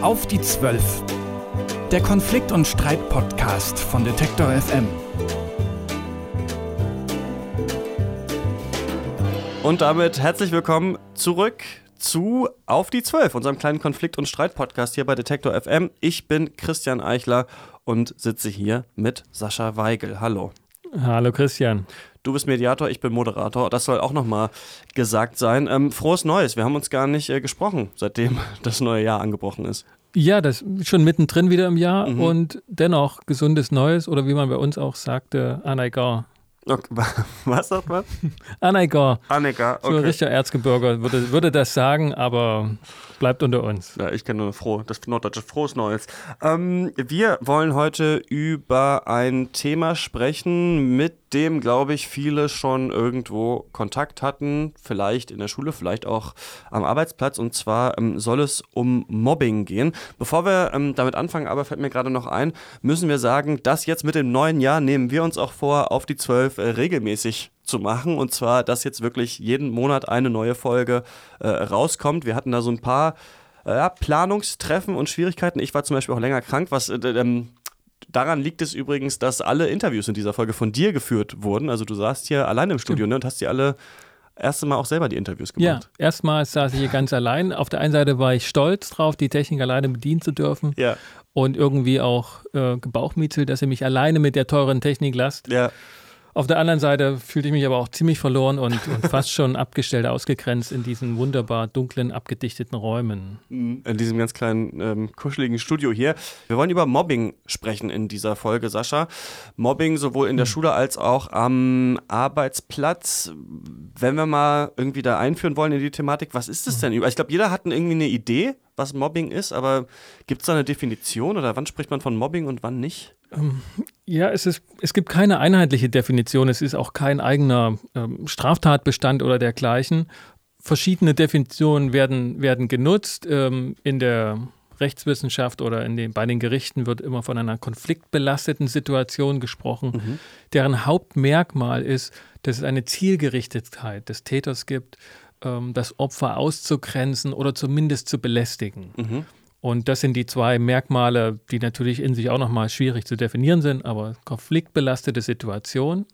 Auf die Zwölf. Der Konflikt- und Streit-Podcast von Detektor FM. Und damit herzlich willkommen zurück zu Auf die Zwölf, unserem kleinen Konflikt- und Streit-Podcast hier bei Detektor FM. Ich bin Christian Eichler und sitze hier mit Sascha Weigel. Hallo. Hallo Christian. Du bist Mediator, ich bin Moderator. Das soll auch nochmal gesagt sein. Ähm, frohes Neues. Wir haben uns gar nicht äh, gesprochen, seitdem das neue Jahr angebrochen ist. Ja, das ist schon mittendrin wieder im Jahr mhm. und dennoch gesundes Neues oder wie man bei uns auch sagte, Anaigar. Okay. Was sagt man? Anaigar. Anaigar, okay. So ein richtiger Erzgebirger würde, würde das sagen, aber bleibt unter uns. Ja, ich kenne nur froh, das norddeutsche frohes Neues. Ähm, wir wollen heute über ein Thema sprechen, mit dem, glaube ich, viele schon irgendwo Kontakt hatten, vielleicht in der Schule, vielleicht auch am Arbeitsplatz. Und zwar ähm, soll es um Mobbing gehen. Bevor wir ähm, damit anfangen, aber fällt mir gerade noch ein, müssen wir sagen, dass jetzt mit dem neuen Jahr nehmen wir uns auch vor, auf die zwölf äh, regelmäßig zu machen. Und zwar, dass jetzt wirklich jeden Monat eine neue Folge äh, rauskommt. Wir hatten da so ein paar äh, Planungstreffen und Schwierigkeiten. Ich war zum Beispiel auch länger krank, was äh, ähm, Daran liegt es übrigens, dass alle Interviews in dieser Folge von dir geführt wurden. Also du saßt hier allein im Studio ne, und hast dir alle erste Mal auch selber die Interviews gemacht. Ja, erstmals saß ich hier ganz allein. Auf der einen Seite war ich stolz drauf, die Technik alleine bedienen zu dürfen. Ja. Und irgendwie auch äh, gebauchmietzelt, dass ihr mich alleine mit der teuren Technik lasst. Ja. Auf der anderen Seite fühlte ich mich aber auch ziemlich verloren und, und fast schon abgestellt, ausgegrenzt in diesen wunderbar dunklen, abgedichteten Räumen. Mhm. In diesem ganz kleinen, ähm, kuscheligen Studio hier. Wir wollen über Mobbing sprechen in dieser Folge, Sascha. Mobbing sowohl in der mhm. Schule als auch am Arbeitsplatz. Wenn wir mal irgendwie da einführen wollen in die Thematik, was ist das mhm. denn? Ich glaube, jeder hat irgendwie eine Idee, was Mobbing ist, aber gibt es da eine Definition oder wann spricht man von Mobbing und wann nicht? Ähm, ja, es, ist, es gibt keine einheitliche Definition. Es ist auch kein eigener ähm, Straftatbestand oder dergleichen. Verschiedene Definitionen werden, werden genutzt. Ähm, in der Rechtswissenschaft oder in den, bei den Gerichten wird immer von einer konfliktbelasteten Situation gesprochen, mhm. deren Hauptmerkmal ist, dass es eine Zielgerichtetheit des Täters gibt, das Opfer auszugrenzen oder zumindest zu belästigen. Mhm. Und das sind die zwei Merkmale, die natürlich in sich auch nochmal schwierig zu definieren sind, aber konfliktbelastete Situation,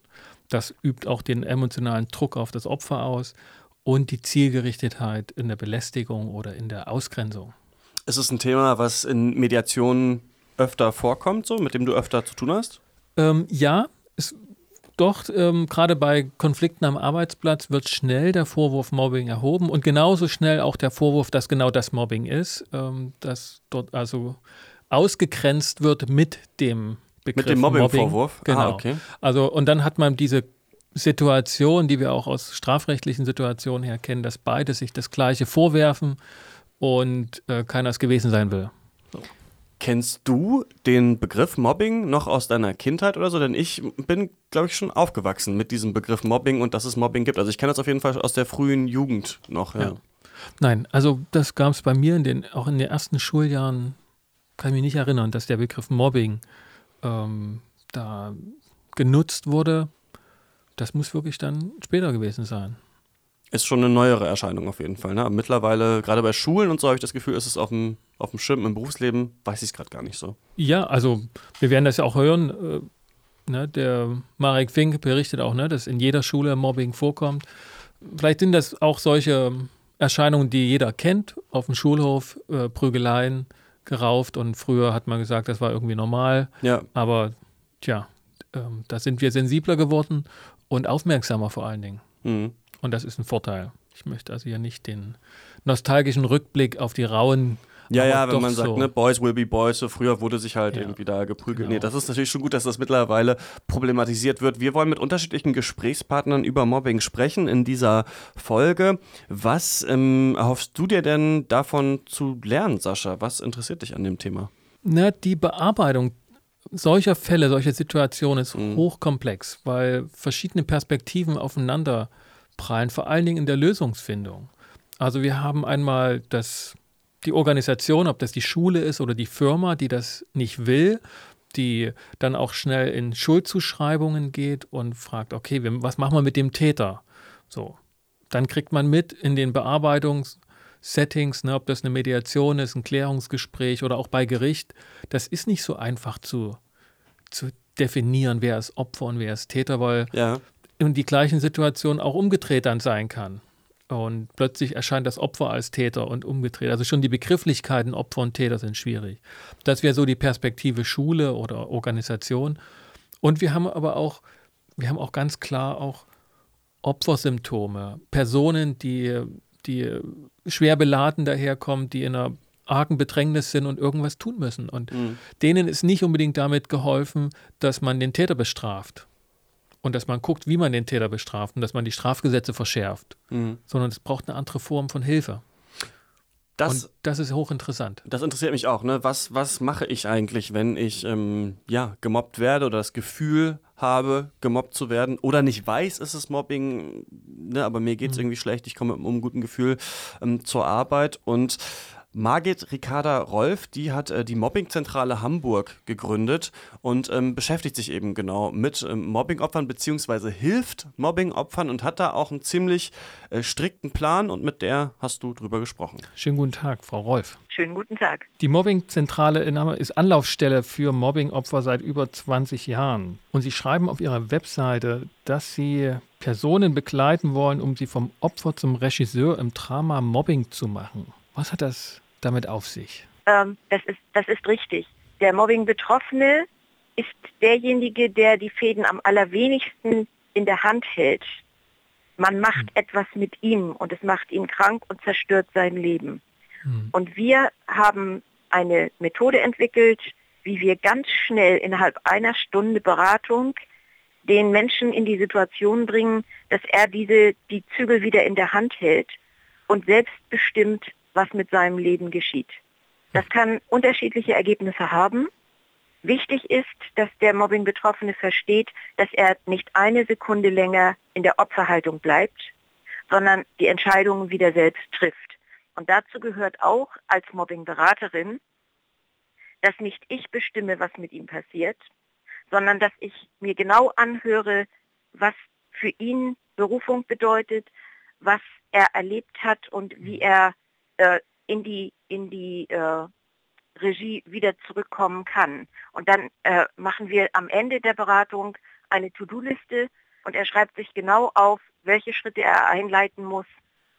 das übt auch den emotionalen Druck auf das Opfer aus und die Zielgerichtetheit in der Belästigung oder in der Ausgrenzung. Ist es ein Thema, was in Mediationen öfter vorkommt, so, mit dem du öfter zu tun hast? Ähm, ja, doch, ähm, gerade bei Konflikten am Arbeitsplatz wird schnell der Vorwurf Mobbing erhoben und genauso schnell auch der Vorwurf, dass genau das Mobbing ist, ähm, dass dort also ausgegrenzt wird mit dem Begriff Mit dem Mobbing-Vorwurf? Genau. Ah, okay. Also, und dann hat man diese Situation, die wir auch aus strafrechtlichen Situationen her kennen, dass beide sich das Gleiche vorwerfen und äh, keiner es gewesen sein will. Kennst du den Begriff Mobbing noch aus deiner Kindheit oder so? Denn ich bin, glaube ich, schon aufgewachsen mit diesem Begriff Mobbing und dass es Mobbing gibt. Also ich kenne das auf jeden Fall aus der frühen Jugend noch. Ja. Ja. Nein, also das gab es bei mir in den, auch in den ersten Schuljahren, kann ich mich nicht erinnern, dass der Begriff Mobbing ähm, da genutzt wurde. Das muss wirklich dann später gewesen sein ist schon eine neuere Erscheinung auf jeden Fall. Ne? mittlerweile, gerade bei Schulen und so, habe ich das Gefühl, ist es auf dem, auf dem Schirm im Berufsleben, weiß ich es gerade gar nicht so. Ja, also wir werden das ja auch hören. Äh, ne? Der Marek Fink berichtet auch, ne, dass in jeder Schule Mobbing vorkommt. Vielleicht sind das auch solche Erscheinungen, die jeder kennt, auf dem Schulhof, äh, Prügeleien, gerauft und früher hat man gesagt, das war irgendwie normal. Ja. Aber tja, äh, da sind wir sensibler geworden und aufmerksamer vor allen Dingen. Mhm. Und das ist ein Vorteil. Ich möchte also ja nicht den nostalgischen Rückblick auf die rauen ja, ja, wenn man sagt, so. ne, Boys will be Boys, so früher wurde sich halt ja. irgendwie da geprügelt. Genau. Nee, das ist natürlich schon gut, dass das mittlerweile problematisiert wird. Wir wollen mit unterschiedlichen Gesprächspartnern über Mobbing sprechen in dieser Folge. Was ähm, erhoffst du dir denn davon zu lernen, Sascha? Was interessiert dich an dem Thema? Na, die Bearbeitung solcher Fälle, solcher Situationen ist mhm. hochkomplex, weil verschiedene Perspektiven aufeinander äh, prallen, vor allen Dingen in der Lösungsfindung. Also wir haben einmal das, die Organisation, ob das die Schule ist oder die Firma, die das nicht will, die dann auch schnell in Schuldzuschreibungen geht und fragt, okay, was machen wir mit dem Täter? So, dann kriegt man mit in den Bearbeitungssequenzen, Settings, ne, ob das eine Mediation ist, ein Klärungsgespräch oder auch bei Gericht, das ist nicht so einfach zu, zu definieren, wer ist Opfer und wer ist Täter, weil ja. In die gleichen Situationen auch umgedreht dann sein kann. Und plötzlich erscheint das Opfer als Täter und umgedreht. Also schon die Begrifflichkeiten Opfer und Täter sind schwierig. Das wäre so die Perspektive Schule oder Organisation. Und wir haben aber auch, wir haben auch ganz klar auch Opfersymptome. Personen, die, die schwer beladen daherkommen, die in einer argen Bedrängnis sind und irgendwas tun müssen. Und mhm. denen ist nicht unbedingt damit geholfen, dass man den Täter bestraft und dass man guckt, wie man den Täter bestraft und dass man die Strafgesetze verschärft, mhm. sondern es braucht eine andere Form von Hilfe. Das, und das ist hochinteressant. Das interessiert mich auch. Ne? Was, was mache ich eigentlich, wenn ich ähm, ja, gemobbt werde oder das Gefühl habe, gemobbt zu werden oder nicht weiß, ist es Mobbing, ne? aber mir geht es mhm. irgendwie schlecht, ich komme mit einem unguten Gefühl ähm, zur Arbeit und Margit Ricarda Rolf, die hat äh, die Mobbingzentrale Hamburg gegründet und ähm, beschäftigt sich eben genau mit ähm, Mobbingopfern beziehungsweise hilft Mobbingopfern und hat da auch einen ziemlich äh, strikten Plan und mit der hast du drüber gesprochen. Schönen guten Tag, Frau Rolf. Schönen guten Tag. Die Mobbingzentrale ist Anlaufstelle für Mobbingopfer seit über 20 Jahren und Sie schreiben auf Ihrer Webseite, dass Sie Personen begleiten wollen, um sie vom Opfer zum Regisseur im Drama Mobbing zu machen. Was hat das damit auf sich? Ähm, das, ist, das ist richtig. Der Mobbing-Betroffene ist derjenige, der die Fäden am allerwenigsten in der Hand hält. Man macht hm. etwas mit ihm und es macht ihn krank und zerstört sein Leben. Hm. Und wir haben eine Methode entwickelt, wie wir ganz schnell innerhalb einer Stunde Beratung den Menschen in die Situation bringen, dass er diese, die Zügel wieder in der Hand hält und selbstbestimmt was mit seinem Leben geschieht. Das kann unterschiedliche Ergebnisse haben. Wichtig ist, dass der Mobbing-Betroffene versteht, dass er nicht eine Sekunde länger in der Opferhaltung bleibt, sondern die Entscheidungen wieder selbst trifft. Und dazu gehört auch als Mobbing-Beraterin, dass nicht ich bestimme, was mit ihm passiert, sondern dass ich mir genau anhöre, was für ihn Berufung bedeutet, was er erlebt hat und wie er äh, in die, in die äh, Regie wieder zurückkommen kann. Und dann äh, machen wir am Ende der Beratung eine To-Do-Liste und er schreibt sich genau auf, welche Schritte er einleiten muss,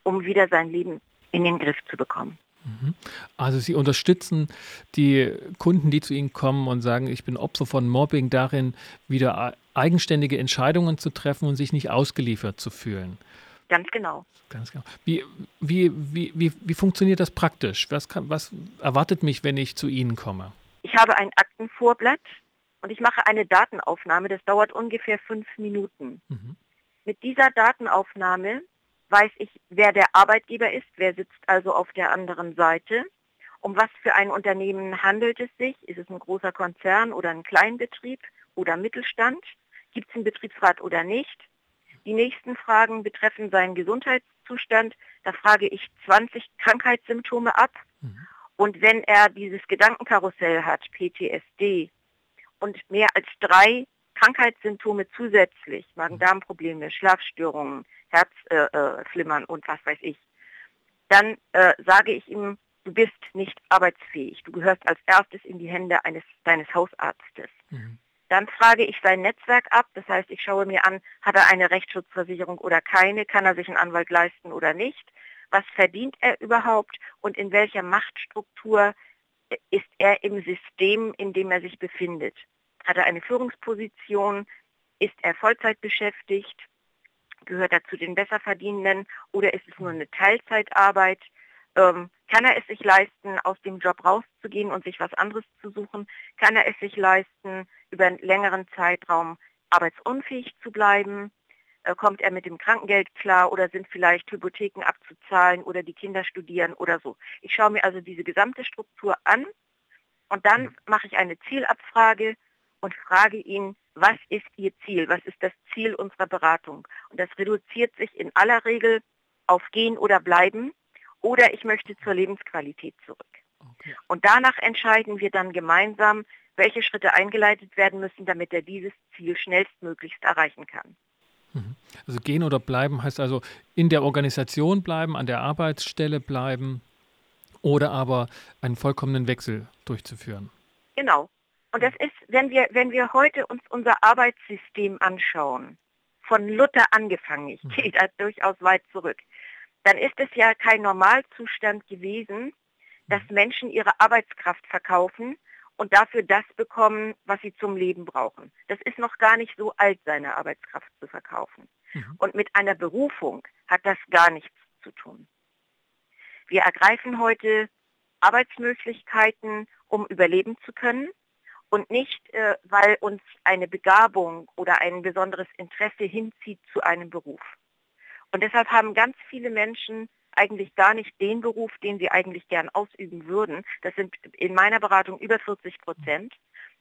um wieder sein Leben in den Griff zu bekommen. Mhm. Also Sie unterstützen die Kunden, die zu Ihnen kommen und sagen, ich bin Opfer von Mobbing, darin wieder eigenständige Entscheidungen zu treffen und sich nicht ausgeliefert zu fühlen. Ganz genau. Ganz genau. Wie, wie, wie, wie, wie funktioniert das praktisch? Was, kann, was erwartet mich, wenn ich zu Ihnen komme? Ich habe ein Aktenvorblatt und ich mache eine Datenaufnahme. Das dauert ungefähr fünf Minuten. Mhm. Mit dieser Datenaufnahme weiß ich, wer der Arbeitgeber ist, wer sitzt also auf der anderen Seite. Um was für ein Unternehmen handelt es sich? Ist es ein großer Konzern oder ein Kleinbetrieb oder Mittelstand? Gibt es einen Betriebsrat oder nicht? Die nächsten Fragen betreffen seinen Gesundheitszustand. Da frage ich 20 Krankheitssymptome ab. Mhm. Und wenn er dieses Gedankenkarussell hat, PTSD, und mehr als drei Krankheitssymptome zusätzlich, Magen-Darm-Probleme, Schlafstörungen, Herzflimmern äh, äh, und was weiß ich, dann äh, sage ich ihm, du bist nicht arbeitsfähig. Du gehörst als erstes in die Hände eines deines Hausarztes. Mhm. Dann frage ich sein Netzwerk ab, das heißt, ich schaue mir an, hat er eine Rechtsschutzversicherung oder keine, kann er sich einen Anwalt leisten oder nicht, was verdient er überhaupt? Und in welcher Machtstruktur ist er im System, in dem er sich befindet. Hat er eine Führungsposition, ist er Vollzeit beschäftigt, gehört er zu den Besserverdienenden? Oder ist es nur eine Teilzeitarbeit? Ähm, kann er es sich leisten, aus dem Job rauszugehen und sich was anderes zu suchen? Kann er es sich leisten, über einen längeren Zeitraum arbeitsunfähig zu bleiben? Äh, kommt er mit dem Krankengeld klar oder sind vielleicht Hypotheken abzuzahlen oder die Kinder studieren oder so? Ich schaue mir also diese gesamte Struktur an und dann mache ich eine Zielabfrage und frage ihn, was ist Ihr Ziel? Was ist das Ziel unserer Beratung? Und das reduziert sich in aller Regel auf Gehen oder Bleiben oder ich möchte zur Lebensqualität zurück. Okay. Und danach entscheiden wir dann gemeinsam, welche Schritte eingeleitet werden müssen, damit er dieses Ziel schnellstmöglichst erreichen kann. Mhm. Also gehen oder bleiben heißt also in der Organisation bleiben, an der Arbeitsstelle bleiben oder aber einen vollkommenen Wechsel durchzuführen. Genau. Und das ist, wenn wir, wenn wir heute uns unser Arbeitssystem anschauen, von Luther angefangen, ich mhm. gehe da durchaus weit zurück, dann ist es ja kein Normalzustand gewesen, dass mhm. Menschen ihre Arbeitskraft verkaufen und dafür das bekommen, was sie zum Leben brauchen. Das ist noch gar nicht so alt, seine Arbeitskraft zu verkaufen. Mhm. Und mit einer Berufung hat das gar nichts zu tun. Wir ergreifen heute Arbeitsmöglichkeiten, um überleben zu können und nicht, äh, weil uns eine Begabung oder ein besonderes Interesse hinzieht zu einem Beruf. Und deshalb haben ganz viele Menschen eigentlich gar nicht den Beruf, den sie eigentlich gern ausüben würden. Das sind in meiner Beratung über 40 Prozent.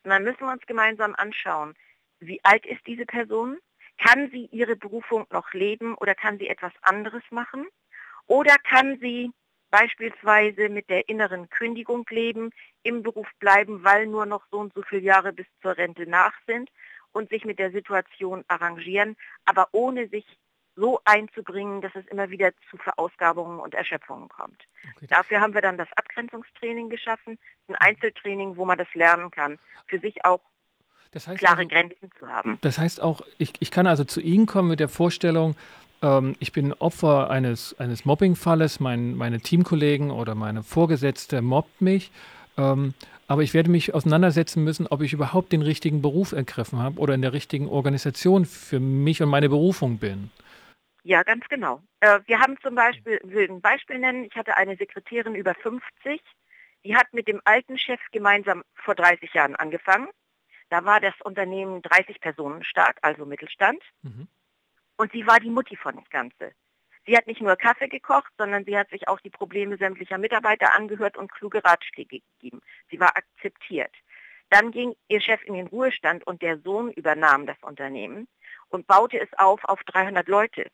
Und dann müssen wir uns gemeinsam anschauen, wie alt ist diese Person? Kann sie ihre Berufung noch leben oder kann sie etwas anderes machen? Oder kann sie beispielsweise mit der inneren Kündigung leben, im Beruf bleiben, weil nur noch so und so viele Jahre bis zur Rente nach sind und sich mit der Situation arrangieren, aber ohne sich so einzubringen, dass es immer wieder zu Verausgabungen und Erschöpfungen kommt. Okay. Dafür haben wir dann das Abgrenzungstraining geschaffen, ein Einzeltraining, wo man das lernen kann, für sich auch das heißt klare also, Grenzen zu haben. Das heißt auch, ich, ich kann also zu Ihnen kommen mit der Vorstellung, ähm, ich bin Opfer eines, eines Mobbingfalles, mein, meine Teamkollegen oder meine Vorgesetzte mobbt mich. Ähm, aber ich werde mich auseinandersetzen müssen, ob ich überhaupt den richtigen Beruf ergriffen habe oder in der richtigen Organisation für mich und meine Berufung bin. Ja, ganz genau. Äh, wir haben zum Beispiel, will ein Beispiel nennen, ich hatte eine Sekretärin über 50, die hat mit dem alten Chef gemeinsam vor 30 Jahren angefangen. Da war das Unternehmen 30 Personen stark, also Mittelstand. Mhm. Und sie war die Mutti von das Ganze. Sie hat nicht nur Kaffee gekocht, sondern sie hat sich auch die Probleme sämtlicher Mitarbeiter angehört und kluge Ratschläge gegeben. Sie war akzeptiert. Dann ging ihr Chef in den Ruhestand und der Sohn übernahm das Unternehmen und baute es auf auf 300 Leute.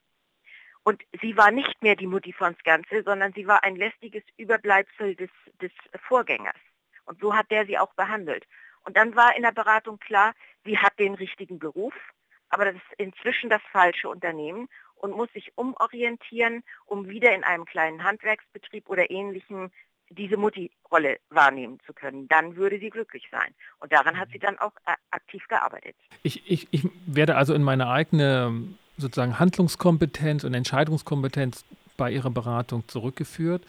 Und sie war nicht mehr die Mutti von das Ganze, sondern sie war ein lästiges Überbleibsel des, des Vorgängers. Und so hat der sie auch behandelt. Und dann war in der Beratung klar, sie hat den richtigen Beruf, aber das ist inzwischen das falsche Unternehmen und muss sich umorientieren, um wieder in einem kleinen Handwerksbetrieb oder ähnlichem diese Mutti-Rolle wahrnehmen zu können. Dann würde sie glücklich sein. Und daran hat sie dann auch äh, aktiv gearbeitet. Ich, ich, ich werde also in meine eigene sozusagen Handlungskompetenz und Entscheidungskompetenz bei ihrer Beratung zurückgeführt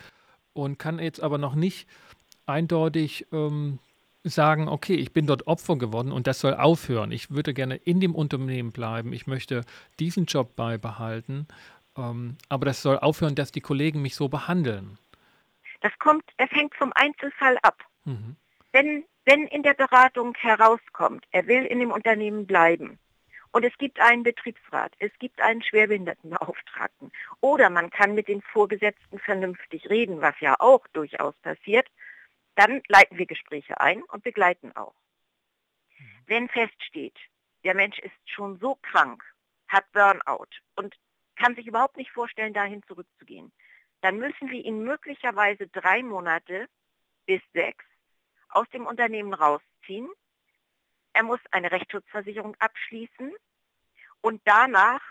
und kann jetzt aber noch nicht eindeutig ähm, sagen, okay, ich bin dort Opfer geworden und das soll aufhören. Ich würde gerne in dem Unternehmen bleiben. Ich möchte diesen Job beibehalten. Ähm, aber das soll aufhören, dass die Kollegen mich so behandeln. Das kommt, das hängt vom Einzelfall ab. Mhm. Wenn, wenn in der Beratung herauskommt, er will in dem Unternehmen bleiben, und es gibt einen Betriebsrat, es gibt einen Schwerbehindertenbeauftragten. Oder man kann mit den Vorgesetzten vernünftig reden, was ja auch durchaus passiert. Dann leiten wir Gespräche ein und begleiten auch. Wenn feststeht, der Mensch ist schon so krank, hat Burnout und kann sich überhaupt nicht vorstellen, dahin zurückzugehen, dann müssen wir ihn möglicherweise drei Monate bis sechs aus dem Unternehmen rausziehen er muss eine Rechtsschutzversicherung abschließen und danach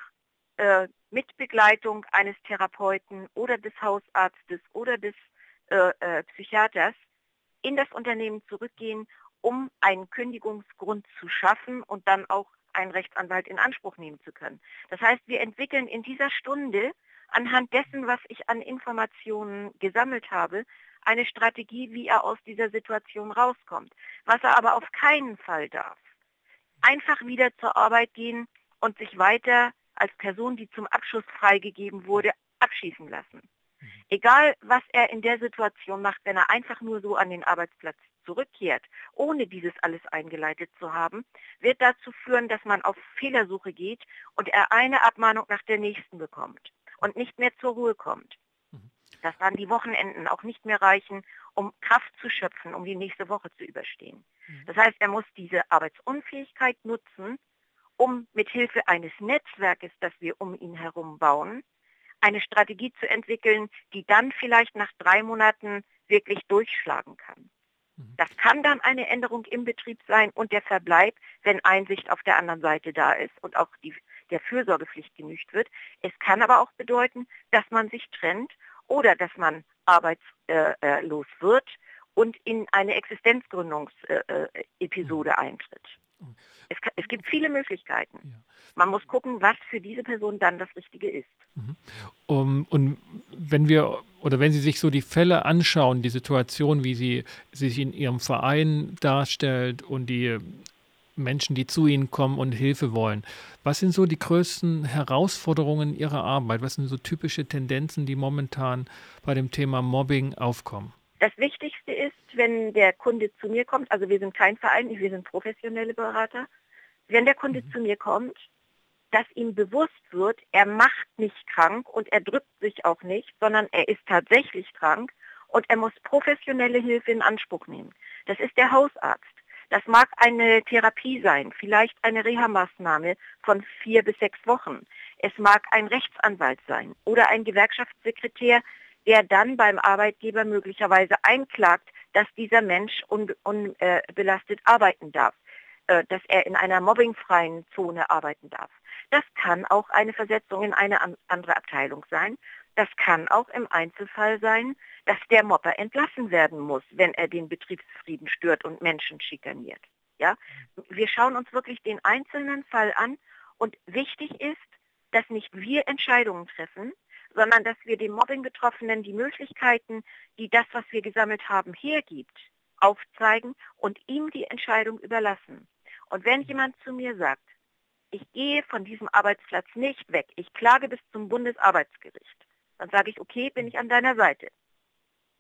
äh, mit Begleitung eines Therapeuten oder des Hausarztes oder des äh, äh, Psychiaters in das Unternehmen zurückgehen, um einen Kündigungsgrund zu schaffen und dann auch einen Rechtsanwalt in Anspruch nehmen zu können. Das heißt, wir entwickeln in dieser Stunde anhand dessen, was ich an Informationen gesammelt habe, eine Strategie, wie er aus dieser Situation rauskommt. Was er aber auf keinen Fall darf. Einfach wieder zur Arbeit gehen und sich weiter als Person, die zum Abschluss freigegeben wurde, abschießen lassen. Mhm. Egal, was er in der Situation macht, wenn er einfach nur so an den Arbeitsplatz zurückkehrt, ohne dieses alles eingeleitet zu haben, wird dazu führen, dass man auf Fehlersuche geht und er eine Abmahnung nach der nächsten bekommt und nicht mehr zur Ruhe kommt dass dann die Wochenenden auch nicht mehr reichen, um Kraft zu schöpfen, um die nächste Woche zu überstehen. Mhm. Das heißt, er muss diese Arbeitsunfähigkeit nutzen, um mit Hilfe eines Netzwerkes, das wir um ihn herum bauen, eine Strategie zu entwickeln, die dann vielleicht nach drei Monaten wirklich durchschlagen kann. Mhm. Das kann dann eine Änderung im Betrieb sein und der Verbleib, wenn Einsicht auf der anderen Seite da ist und auch die, der Fürsorgepflicht genügt wird. Es kann aber auch bedeuten, dass man sich trennt oder dass man arbeitslos äh, äh, wird und in eine Existenzgründungsepisode eintritt. Es, es, gibt viele Möglichkeiten. Man muss gucken, was für diese Person dann das Richtige ist. Mhm. Um, und wenn wir oder wenn Sie sich so die Fälle anschauen, die Situation, wie sie sich in Ihrem Verein darstellt und die Menschen, die zu Ihnen kommen und Hilfe wollen, was sind so die größten Herausforderungen Ihrer Arbeit? Was sind so typische Tendenzen, die momentan bei dem Thema Mobbing aufkommen? Das Wichtigste ist, wenn der Kunde zu mir kommt, also wir sind kein Verein, wir sind professionelle Berater, wenn der Kunde mhm. zu mir kommt, dass ihm bewusst wird, er macht nicht krank und er drückt sich auch nicht, sondern er ist tatsächlich krank und er muss professionelle Hilfe in Anspruch nehmen. Das ist der Hausarzt. Das mag eine Therapie sein, vielleicht eine Reha-Maßnahme von vier bis sechs Wochen. Es mag ein Rechtsanwalt sein oder ein Gewerkschaftssekretär, der dann beim Arbeitgeber möglicherweise einklagt, dass dieser Mensch unbelastet un, äh, arbeiten darf, äh, dass er in einer mobbingfreien Zone arbeiten darf. Das kann auch eine Versetzung in eine an, andere Abteilung sein. Das kann auch im Einzelfall sein, dass der Mopper entlassen werden muss, wenn er den Betriebsfrieden stört und Menschen schikaniert. Ja? Wir schauen uns wirklich den einzelnen Fall an und wichtig ist, dass nicht wir Entscheidungen treffen, sondern dass wir dem Mobbing-Betroffenen die Möglichkeiten, die das, was wir gesammelt haben, hergibt, aufzeigen und ihm die Entscheidung überlassen. Und wenn jemand zu mir sagt, ich gehe von diesem Arbeitsplatz nicht weg, ich klage bis zum Bundesarbeitsgericht, dann sage ich, okay, bin ich an deiner Seite.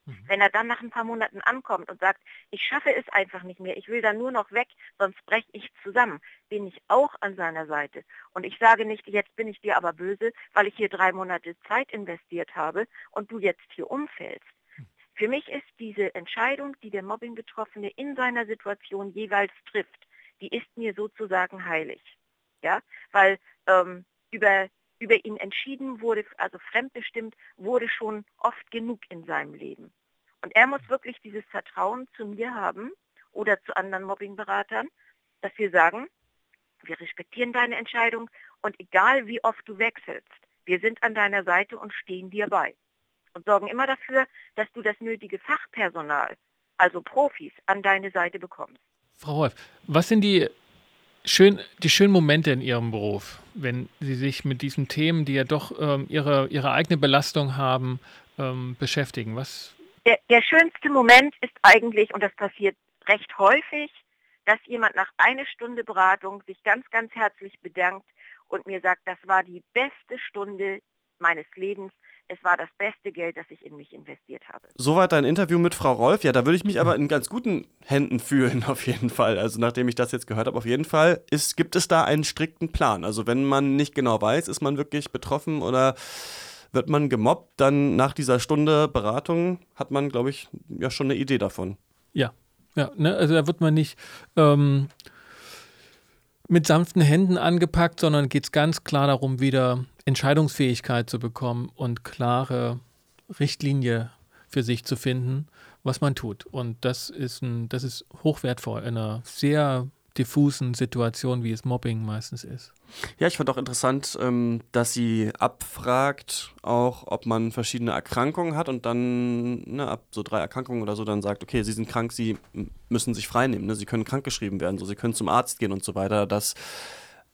Mhm. Wenn er dann nach ein paar Monaten ankommt und sagt, ich schaffe es einfach nicht mehr, ich will da nur noch weg, sonst breche ich zusammen, bin ich auch an seiner Seite. Und ich sage nicht, jetzt bin ich dir aber böse, weil ich hier drei Monate Zeit investiert habe und du jetzt hier umfällst. Mhm. Für mich ist diese Entscheidung, die der Mobbing-Betroffene in seiner Situation jeweils trifft, die ist mir sozusagen heilig. Ja, weil ähm, über über ihn entschieden wurde, also fremdbestimmt, wurde schon oft genug in seinem Leben. Und er muss wirklich dieses Vertrauen zu mir haben oder zu anderen Mobbingberatern, dass wir sagen, wir respektieren deine Entscheidung und egal wie oft du wechselst, wir sind an deiner Seite und stehen dir bei. Und sorgen immer dafür, dass du das nötige Fachpersonal, also Profis, an deine Seite bekommst. Frau Wolf, was sind die schön, die schönen Momente in Ihrem Beruf, wenn Sie sich mit diesen Themen, die ja doch ähm, ihre, ihre eigene Belastung haben, ähm, beschäftigen? Was? Der, der schönste Moment ist eigentlich, und das passiert recht häufig, dass jemand nach einer Stunde Beratung sich ganz, ganz herzlich bedankt und mir sagt, das war die beste Stunde meines Lebens es war das beste Geld, das ich in mich investiert habe. Soweit ein Interview mit Frau Rolf. Ja, da würde ich mich aber in ganz guten Händen fühlen, auf jeden Fall. Also nachdem ich das jetzt gehört habe, auf jeden Fall ist, gibt es da einen strikten Plan. Also wenn man nicht genau weiß, ist man wirklich betroffen oder wird man gemobbt, dann nach dieser Stunde Beratung hat man, glaube ich, ja schon eine Idee davon. Ja, ja, ne? also da wird man nicht ähm, mit sanften Händen angepackt, sondern geht es ganz klar darum, wieder Entscheidungsfähigkeit zu bekommen und klare Richtlinie für sich zu finden, was man tut. Und das ist, ein, das ist hochwertvoll in einer sehr diffusen Situation, wie es Mobbing meistens ist. Ja, ich fand auch interessant, ähm, dass sie abfragt, auch ob man verschiedene Erkrankungen hat und dann ne, ab so drei Erkrankungen oder so dann sagt, okay, sie sind krank, sie müssen sich freinehmen, ne? sie können krankgeschrieben werden, so sie können zum Arzt gehen und so weiter. Das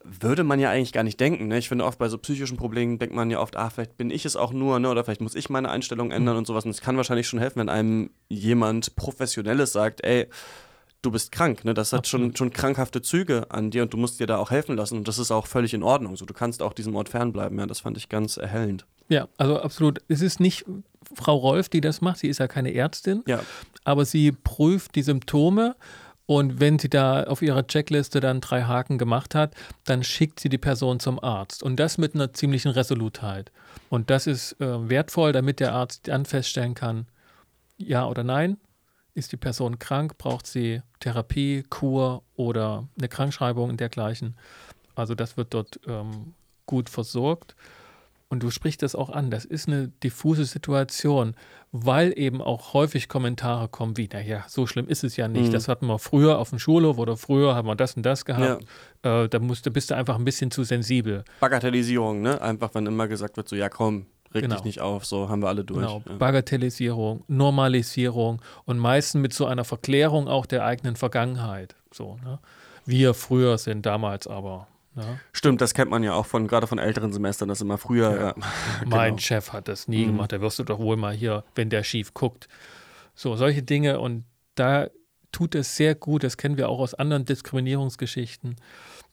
würde man ja eigentlich gar nicht denken. Ne? Ich finde oft bei so psychischen Problemen denkt man ja oft, ah, vielleicht bin ich es auch nur, ne? oder vielleicht muss ich meine Einstellung ändern mhm. und sowas. Und es kann wahrscheinlich schon helfen, wenn einem jemand Professionelles sagt, ey, du bist krank, ne? Das hat schon, schon krankhafte Züge an dir und du musst dir da auch helfen lassen. Und das ist auch völlig in Ordnung. So, du kannst auch diesem Ort fernbleiben. Ja, das fand ich ganz erhellend. Ja, also absolut. Es ist nicht Frau Rolf, die das macht. Sie ist ja keine Ärztin. Ja. Aber sie prüft die Symptome und wenn sie da auf ihrer Checkliste dann drei Haken gemacht hat, dann schickt sie die Person zum Arzt. Und das mit einer ziemlichen Resolutheit. Und das ist äh, wertvoll, damit der Arzt dann feststellen kann, ja oder nein. Ist die Person krank? Braucht sie Therapie, Kur oder eine Krankschreibung und dergleichen? Also das wird dort ähm, gut versorgt. und du sprichst das auch an, das ist eine diffuse Situation, weil eben auch häufig Kommentare kommen wie, naja, so schlimm ist es ja nicht. Mhm. Das hatten wir früher auf dem Schulhof oder früher haben wir das und das gehabt. Ja. Äh, da musst, bist du einfach ein bisschen zu sensibel. Bagatellisierung, ne? Einfach, wenn immer gesagt wird, so, ja komm, reg genau. dich nicht auf, so haben wir alle durch. Genau, ja. Bagatellisierung, Normalisierung und meistens mit so einer Verklärung auch der eigenen Vergangenheit. So, ne? Wir früher sind damals aber ja. Stimmt, das kennt man ja auch von gerade von älteren Semestern, das immer früher. Ja. Ja. Mein genau. Chef hat das nie mhm. gemacht, da wirst du doch wohl mal hier, wenn der schief guckt. So, solche Dinge und da tut es sehr gut, das kennen wir auch aus anderen Diskriminierungsgeschichten,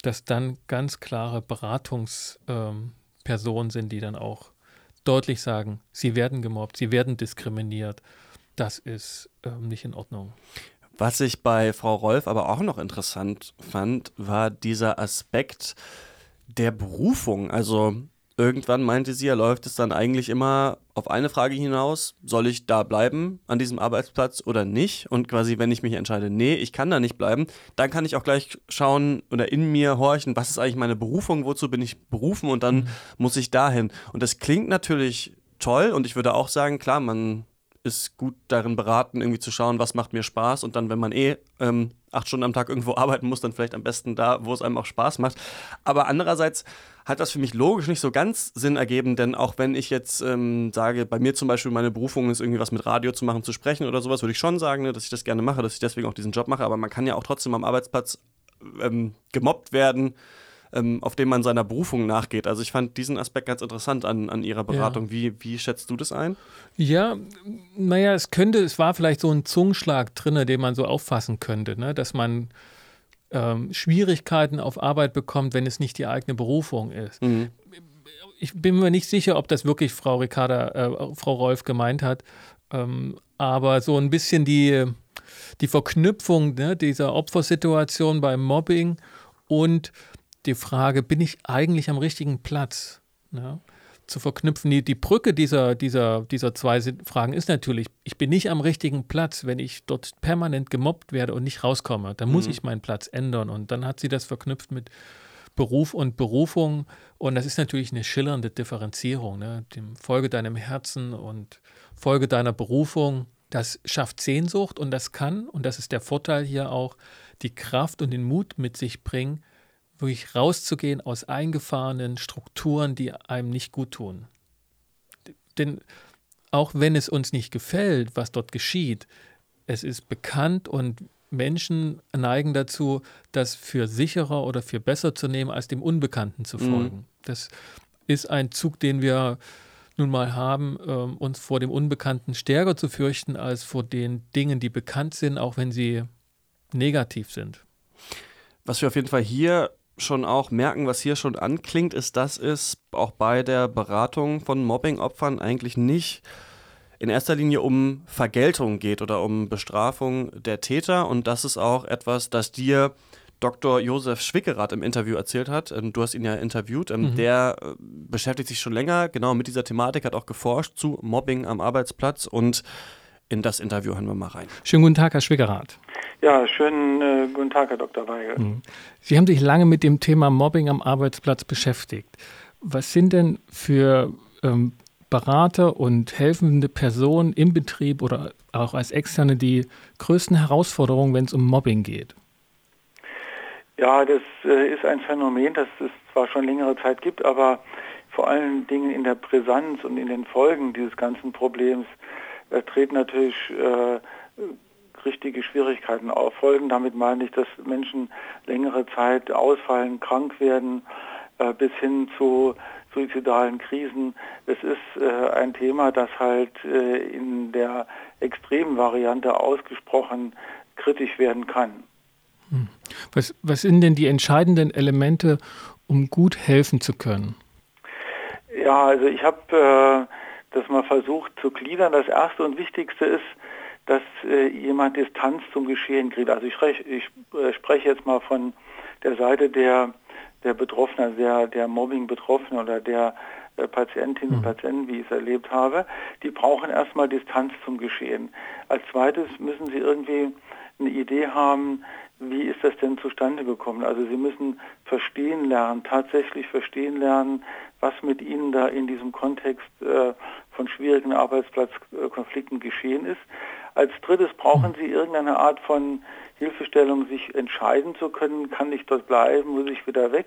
dass dann ganz klare Beratungspersonen ähm, sind, die dann auch deutlich sagen, sie werden gemobbt, sie werden diskriminiert. Das ist ähm, nicht in Ordnung. Was ich bei Frau Rolf aber auch noch interessant fand, war dieser Aspekt der Berufung. Also irgendwann meinte sie, er läuft es dann eigentlich immer auf eine Frage hinaus, soll ich da bleiben an diesem Arbeitsplatz oder nicht? Und quasi, wenn ich mich entscheide, nee, ich kann da nicht bleiben, dann kann ich auch gleich schauen oder in mir horchen, was ist eigentlich meine Berufung, wozu bin ich berufen und dann mhm. muss ich dahin. Und das klingt natürlich toll und ich würde auch sagen, klar, man ist gut darin beraten, irgendwie zu schauen, was macht mir Spaß und dann, wenn man eh ähm, acht Stunden am Tag irgendwo arbeiten muss, dann vielleicht am besten da, wo es einem auch Spaß macht. Aber andererseits hat das für mich logisch nicht so ganz Sinn ergeben, denn auch wenn ich jetzt ähm, sage, bei mir zum Beispiel meine Berufung ist irgendwie was mit Radio zu machen, zu sprechen oder sowas, würde ich schon sagen, ne, dass ich das gerne mache, dass ich deswegen auch diesen Job mache, aber man kann ja auch trotzdem am Arbeitsplatz ähm, gemobbt werden ähm, auf dem man seiner Berufung nachgeht. Also ich fand diesen Aspekt ganz interessant an, an Ihrer Beratung. Ja. Wie, wie schätzt du das ein? Ja, naja, es könnte, es war vielleicht so ein Zungenschlag drin, den man so auffassen könnte, ne? dass man ähm, Schwierigkeiten auf Arbeit bekommt, wenn es nicht die eigene Berufung ist. Mhm. Ich bin mir nicht sicher, ob das wirklich Frau Ricarda, äh, Frau Rolf gemeint hat, ähm, aber so ein bisschen die, die Verknüpfung ne, dieser Opfersituation beim Mobbing und die Frage, bin ich eigentlich am richtigen Platz? Ja, zu verknüpfen. Die, die Brücke dieser, dieser, dieser zwei Fragen ist natürlich, ich bin nicht am richtigen Platz, wenn ich dort permanent gemobbt werde und nicht rauskomme. Dann muss mhm. ich meinen Platz ändern. Und dann hat sie das verknüpft mit Beruf und Berufung. Und das ist natürlich eine schillernde Differenzierung. Ne? Dem Folge deinem Herzen und Folge deiner Berufung. Das schafft Sehnsucht und das kann, und das ist der Vorteil hier auch, die Kraft und den Mut mit sich bringen, wirklich rauszugehen aus eingefahrenen Strukturen, die einem nicht gut tun. Denn auch wenn es uns nicht gefällt, was dort geschieht, es ist bekannt und Menschen neigen dazu, das für sicherer oder für besser zu nehmen, als dem Unbekannten zu mhm. folgen. Mhm. Das ist ein Zug, den wir nun mal haben, äh, uns vor dem Unbekannten stärker zu fürchten als vor den Dingen, die bekannt sind, auch wenn sie negativ sind. Was wir auf jeden Fall hier schon auch merken, was hier schon anklingt, ist, dass es auch bei der Beratung von Mobbing-Opfern eigentlich nicht in erster Linie um Vergeltung geht oder um Bestrafung der Täter. Und das ist auch etwas, das dir Dr. Josef Schwickerath im Interview erzählt hat. Ähm, du hast ihn ja interviewt. Ähm, mhm. Der äh, beschäftigt sich schon länger genau mit dieser Thematik, hat auch geforscht zu Mobbing am Arbeitsplatz und in das Interview hören wir mal rein. Schönen guten Tag, Herr Schwickerath. Ja, schönen äh, guten Tag, Herr Dr. Weigel. Mhm. Sie haben sich lange mit dem Thema Mobbing am Arbeitsplatz beschäftigt. Was sind denn für ähm, Berater und helfende Personen im Betrieb oder auch als Externe die größten Herausforderungen, wenn es um Mobbing geht? Ja, das äh, ist ein Phänomen, das es zwar schon längere Zeit gibt, aber vor allen Dingen in der Brisanz und in den Folgen dieses ganzen Problems treten natürlich äh, richtige Schwierigkeiten auf. Folgen damit meine ich, dass Menschen längere Zeit ausfallen, krank werden, äh, bis hin zu suizidalen Krisen. Es ist äh, ein Thema, das halt äh, in der extremen Variante ausgesprochen kritisch werden kann. Hm. Was, was sind denn die entscheidenden Elemente, um gut helfen zu können? Ja, also ich habe äh, das mal versucht zu gliedern. Das erste und wichtigste ist, dass äh, jemand Distanz zum Geschehen kriegt. Also ich, ich äh, spreche jetzt mal von der Seite der, der Betroffenen, der, der Mobbing-Betroffenen oder der äh, Patientinnen und mhm. Patienten, wie ich es erlebt habe. Die brauchen erstmal Distanz zum Geschehen. Als zweites müssen sie irgendwie eine Idee haben, wie ist das denn zustande gekommen? Also Sie müssen verstehen lernen, tatsächlich verstehen lernen, was mit Ihnen da in diesem Kontext äh, von schwierigen Arbeitsplatzkonflikten geschehen ist. Als drittes brauchen Sie irgendeine Art von Hilfestellung, sich entscheiden zu können, kann ich dort bleiben, muss ich wieder weg.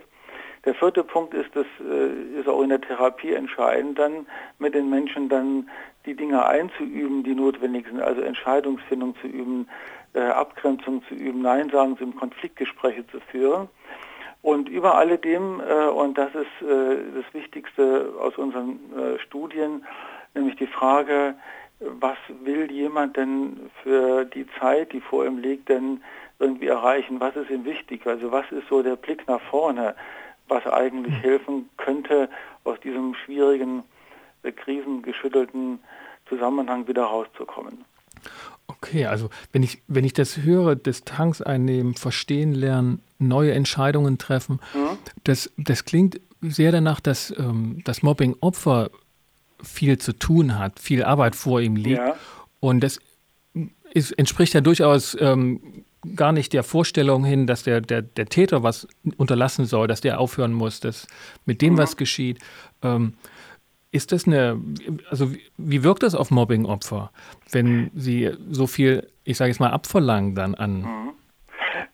Der vierte Punkt ist, das äh, ist auch in der Therapie entscheidend, dann mit den Menschen dann die Dinge einzuüben, die notwendig sind, also Entscheidungsfindung zu üben, äh, Abgrenzung zu üben, Nein sagen zu üben, Konfliktgespräche zu führen. Und über alledem, äh, und das ist das Wichtigste aus unseren Studien, nämlich die Frage, was will jemand denn für die Zeit, die vor ihm liegt, denn irgendwie erreichen? Was ist ihm wichtig? Also was ist so der Blick nach vorne, was eigentlich hm. helfen könnte, aus diesem schwierigen, äh, krisengeschüttelten Zusammenhang wieder rauszukommen? Okay, also wenn ich, wenn ich das höre, Distanz einnehmen, verstehen lernen, neue Entscheidungen treffen, mhm. das, das klingt sehr danach, dass ähm, das Mobbing-Opfer viel zu tun hat, viel Arbeit vor ihm liegt. Ja. Und das ist, entspricht ja durchaus ähm, gar nicht der Vorstellung hin, dass der, der, der Täter was unterlassen soll, dass der aufhören muss, dass mit dem mhm. was geschieht. Ähm, ist das eine, also wie wirkt das auf Mobbing-Opfer, wenn sie so viel, ich sage jetzt mal, abverlangen dann an? Mhm.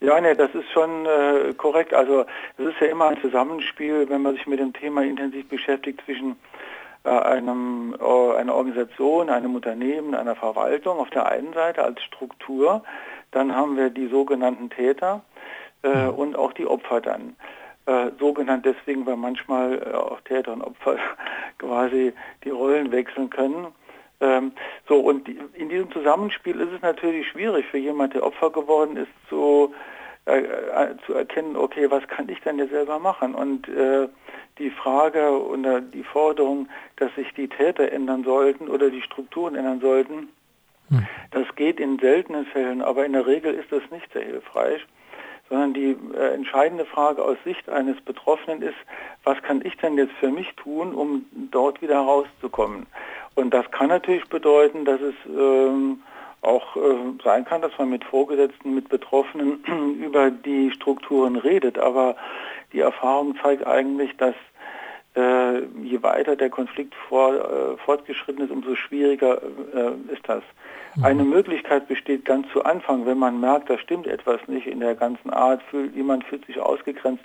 Ja, nee, das ist schon äh, korrekt. Also es ist ja immer ein Zusammenspiel, wenn man sich mit dem Thema intensiv beschäftigt zwischen einem, äh, einer Organisation, einem Unternehmen, einer Verwaltung auf der einen Seite als Struktur, dann haben wir die sogenannten Täter äh, mhm. und auch die Opfer dann. Äh, so genannt deswegen, weil manchmal äh, auch Täter und Opfer quasi die Rollen wechseln können. Ähm, so, und die, in diesem Zusammenspiel ist es natürlich schwierig für jemand, der Opfer geworden ist, so äh, äh, zu erkennen, okay, was kann ich denn jetzt selber machen? Und äh, die Frage oder die Forderung, dass sich die Täter ändern sollten oder die Strukturen ändern sollten, hm. das geht in seltenen Fällen, aber in der Regel ist das nicht sehr hilfreich sondern die äh, entscheidende Frage aus Sicht eines Betroffenen ist, was kann ich denn jetzt für mich tun, um dort wieder rauszukommen? Und das kann natürlich bedeuten, dass es ähm, auch äh, sein kann, dass man mit Vorgesetzten, mit Betroffenen über die Strukturen redet. Aber die Erfahrung zeigt eigentlich, dass äh, je weiter der Konflikt vor, äh, fortgeschritten ist, umso schwieriger äh, ist das. Mhm. Eine Möglichkeit besteht ganz zu Anfang, wenn man merkt, da stimmt etwas nicht in der ganzen Art, fühlt, jemand fühlt sich ausgegrenzt,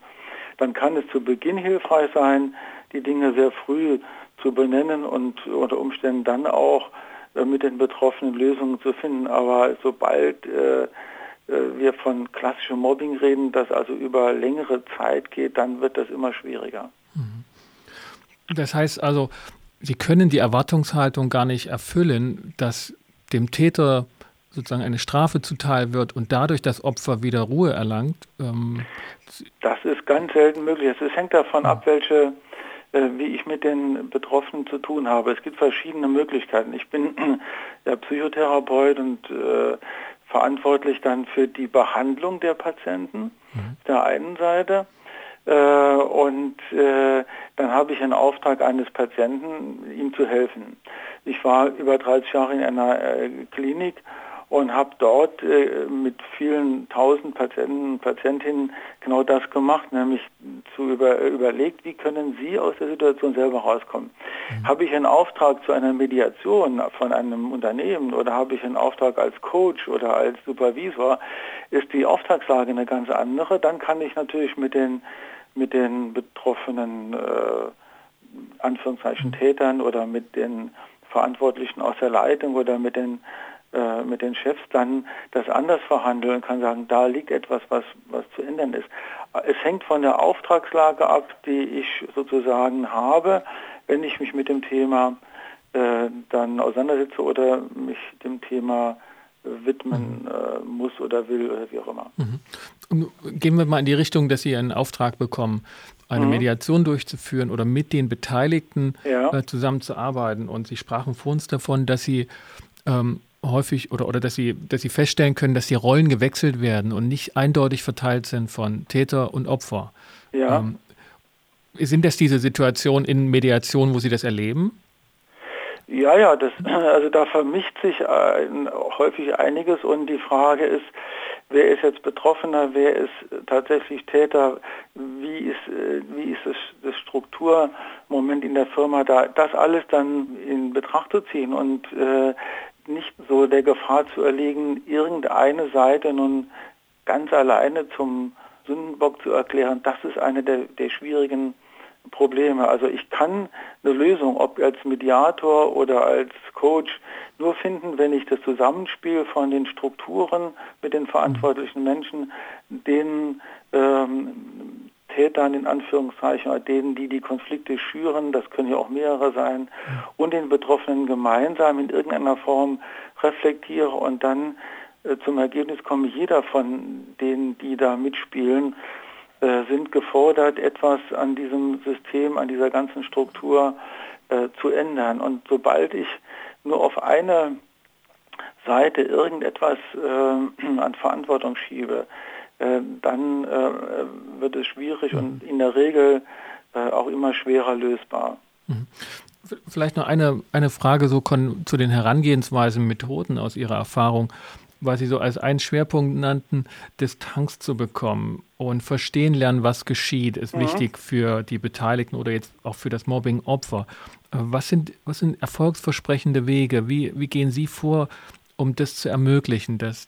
dann kann es zu Beginn hilfreich sein, die Dinge sehr früh zu benennen und unter Umständen dann auch mit den Betroffenen Lösungen zu finden. Aber sobald äh, äh, wir von klassischem Mobbing reden, das also über längere Zeit geht, dann wird das immer schwieriger. Mhm. Das heißt also, Sie können die Erwartungshaltung gar nicht erfüllen, dass dem Täter sozusagen eine Strafe zuteil wird und dadurch das Opfer wieder Ruhe erlangt? Ähm das ist ganz selten möglich. Es hängt davon ab, welche, äh, wie ich mit den Betroffenen zu tun habe. Es gibt verschiedene Möglichkeiten. Ich bin ja, Psychotherapeut und äh, verantwortlich dann für die Behandlung der Patienten mhm. der einen Seite. Äh, und äh, dann habe ich einen Auftrag eines Patienten, ihm zu helfen. Ich war über 30 Jahre in einer äh, Klinik und habe dort äh, mit vielen tausend Patienten und Patientinnen genau das gemacht, nämlich zu über, überlegt, wie können Sie aus der Situation selber rauskommen. Mhm. Habe ich einen Auftrag zu einer Mediation von einem Unternehmen oder habe ich einen Auftrag als Coach oder als Supervisor, ist die Auftragslage eine ganz andere. Dann kann ich natürlich mit den, mit den betroffenen äh, Anführungszeichen Tätern oder mit den Verantwortlichen aus der Leitung oder mit den äh, mit den Chefs dann das anders verhandeln und kann sagen, da liegt etwas, was, was zu ändern ist. Es hängt von der Auftragslage ab, die ich sozusagen habe, wenn ich mich mit dem Thema äh, dann auseinandersetze oder mich dem Thema widmen mhm. äh, muss oder will oder wie auch immer. Mhm. Gehen wir mal in die Richtung, dass Sie einen Auftrag bekommen, eine mhm. Mediation durchzuführen oder mit den Beteiligten ja. äh, zusammenzuarbeiten. Und Sie sprachen vor uns davon, dass Sie ähm, häufig oder, oder dass, Sie, dass Sie feststellen können, dass die Rollen gewechselt werden und nicht eindeutig verteilt sind von Täter und Opfer. Ja. Ähm, sind das diese Situationen in Mediation, wo Sie das erleben? Ja, ja, das, also da vermischt sich ein, häufig einiges und die Frage ist, wer ist jetzt Betroffener, wer ist tatsächlich Täter, wie ist, äh, wie ist das, das Strukturmoment in der Firma da, das alles dann in Betracht zu ziehen und äh, nicht so der Gefahr zu erlegen, irgendeine Seite nun ganz alleine zum Sündenbock zu erklären, das ist eine der, der schwierigen Probleme. Also ich kann eine Lösung, ob als Mediator oder als Coach, nur finden, wenn ich das Zusammenspiel von den Strukturen mit den verantwortlichen Menschen, den ähm, Tätern in Anführungszeichen, denen, die die Konflikte schüren, das können ja auch mehrere sein, und den Betroffenen gemeinsam in irgendeiner Form reflektiere und dann äh, zum Ergebnis komme, jeder von denen, die da mitspielen, äh, sind gefordert, etwas an diesem System, an dieser ganzen Struktur äh, zu ändern. Und sobald ich nur auf eine Seite irgendetwas äh, an Verantwortung schiebe, äh, dann äh, wird es schwierig mhm. und in der Regel äh, auch immer schwerer lösbar. Mhm. Vielleicht noch eine, eine Frage so zu den Herangehensweisen, Methoden aus Ihrer Erfahrung was Sie so als einen Schwerpunkt nannten, Distanz zu bekommen und verstehen lernen, was geschieht, ist mhm. wichtig für die Beteiligten oder jetzt auch für das Mobbing-Opfer. Was sind, was sind erfolgsversprechende Wege? Wie, wie gehen Sie vor, um das zu ermöglichen, dass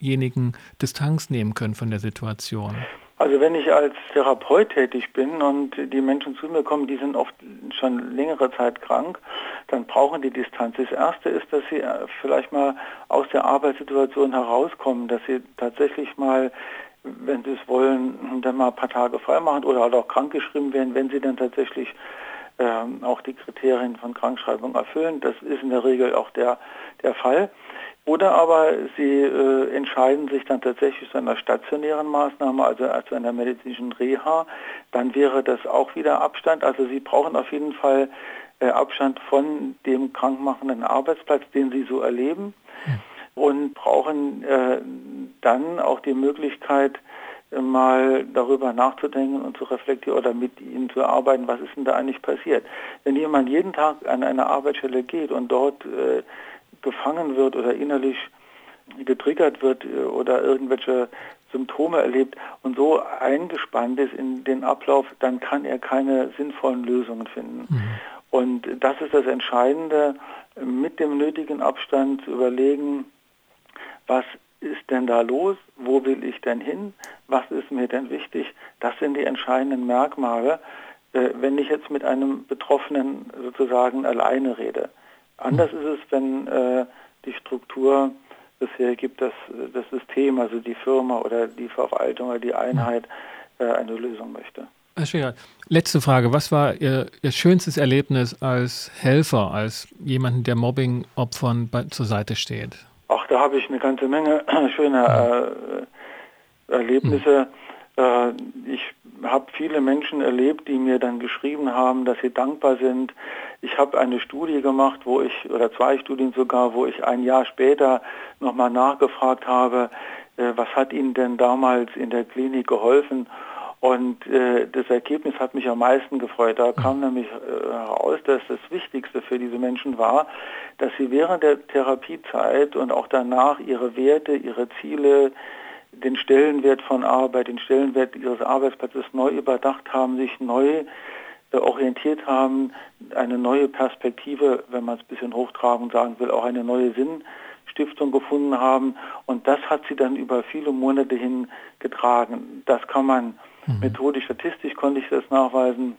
diejenigen Distanz nehmen können von der Situation? Also wenn ich als Therapeut tätig bin und die Menschen zu mir kommen, die sind oft schon längere Zeit krank, dann brauchen die Distanz. Das Erste ist, dass sie äh, vielleicht mal aus der Arbeitssituation herauskommen, dass sie tatsächlich mal, wenn sie es wollen, dann mal ein paar Tage frei machen oder halt auch krankgeschrieben werden, wenn sie dann tatsächlich ähm, auch die Kriterien von Krankschreibung erfüllen. Das ist in der Regel auch der, der Fall. Oder aber sie äh, entscheiden sich dann tatsächlich zu einer stationären Maßnahme, also zu einer medizinischen Reha. Dann wäre das auch wieder Abstand. Also sie brauchen auf jeden Fall äh, Abstand von dem krankmachenden Arbeitsplatz, den sie so erleben. Und brauchen äh, dann auch die Möglichkeit, äh, mal darüber nachzudenken und zu reflektieren oder mit ihnen zu arbeiten, was ist denn da eigentlich passiert. Wenn jemand jeden Tag an eine Arbeitsstelle geht und dort äh, gefangen wird oder innerlich getriggert wird äh, oder irgendwelche Symptome erlebt und so eingespannt ist in den Ablauf, dann kann er keine sinnvollen Lösungen finden. Mhm. Und das ist das Entscheidende, mit dem nötigen Abstand zu überlegen, was ist denn da los, wo will ich denn hin, was ist mir denn wichtig, das sind die entscheidenden Merkmale, äh, wenn ich jetzt mit einem Betroffenen sozusagen alleine rede. Anders ist es, wenn äh, die Struktur bisher gibt, dass das System, also die Firma oder die Verwaltung oder die Einheit äh, eine Lösung möchte. Herr Schwingert, letzte Frage. Was war Ihr, Ihr, schönstes Erlebnis als Helfer, als jemanden, der Mobbing-Opfern zur Seite steht? Ach, da habe ich eine ganze Menge schöner äh, Erlebnisse. Hm. ich habe viele Menschen erlebt, die mir dann geschrieben haben, dass sie dankbar sind. Ich habe eine Studie gemacht, wo ich, oder zwei Studien sogar, wo ich ein Jahr später nochmal nachgefragt habe, äh, was hat Ihnen denn damals in der Klinik geholfen? Und äh, das Ergebnis hat mich am meisten gefreut. Da kam nämlich äh, heraus, dass das Wichtigste für diese Menschen war, dass sie während der Therapiezeit und auch danach ihre Werte, ihre Ziele, den Stellenwert von Arbeit, den Stellenwert ihres Arbeitsplatzes neu überdacht haben, sich neu äh, orientiert haben, eine neue Perspektive, wenn man es ein bisschen hochtragend sagen will, auch eine neue Sinnstiftung gefunden haben. Und das hat sie dann über viele Monate hin getragen. Das kann man mhm. methodisch, statistisch konnte ich das nachweisen.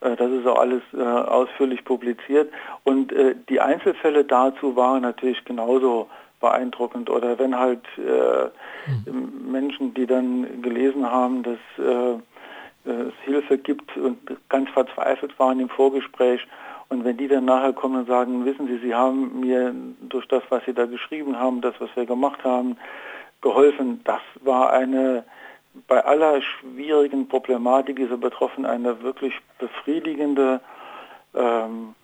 Äh, das ist auch alles äh, ausführlich publiziert. Und die Einzelfälle dazu waren natürlich genauso beeindruckend. Oder wenn halt äh, mhm. Menschen, die dann gelesen haben, dass äh, es Hilfe gibt und ganz verzweifelt waren im Vorgespräch und wenn die dann nachher kommen und sagen, wissen Sie, Sie haben mir durch das, was Sie da geschrieben haben, das, was wir gemacht haben, geholfen, das war eine bei aller schwierigen Problematik dieser Betroffenen eine wirklich befriedigende ähm,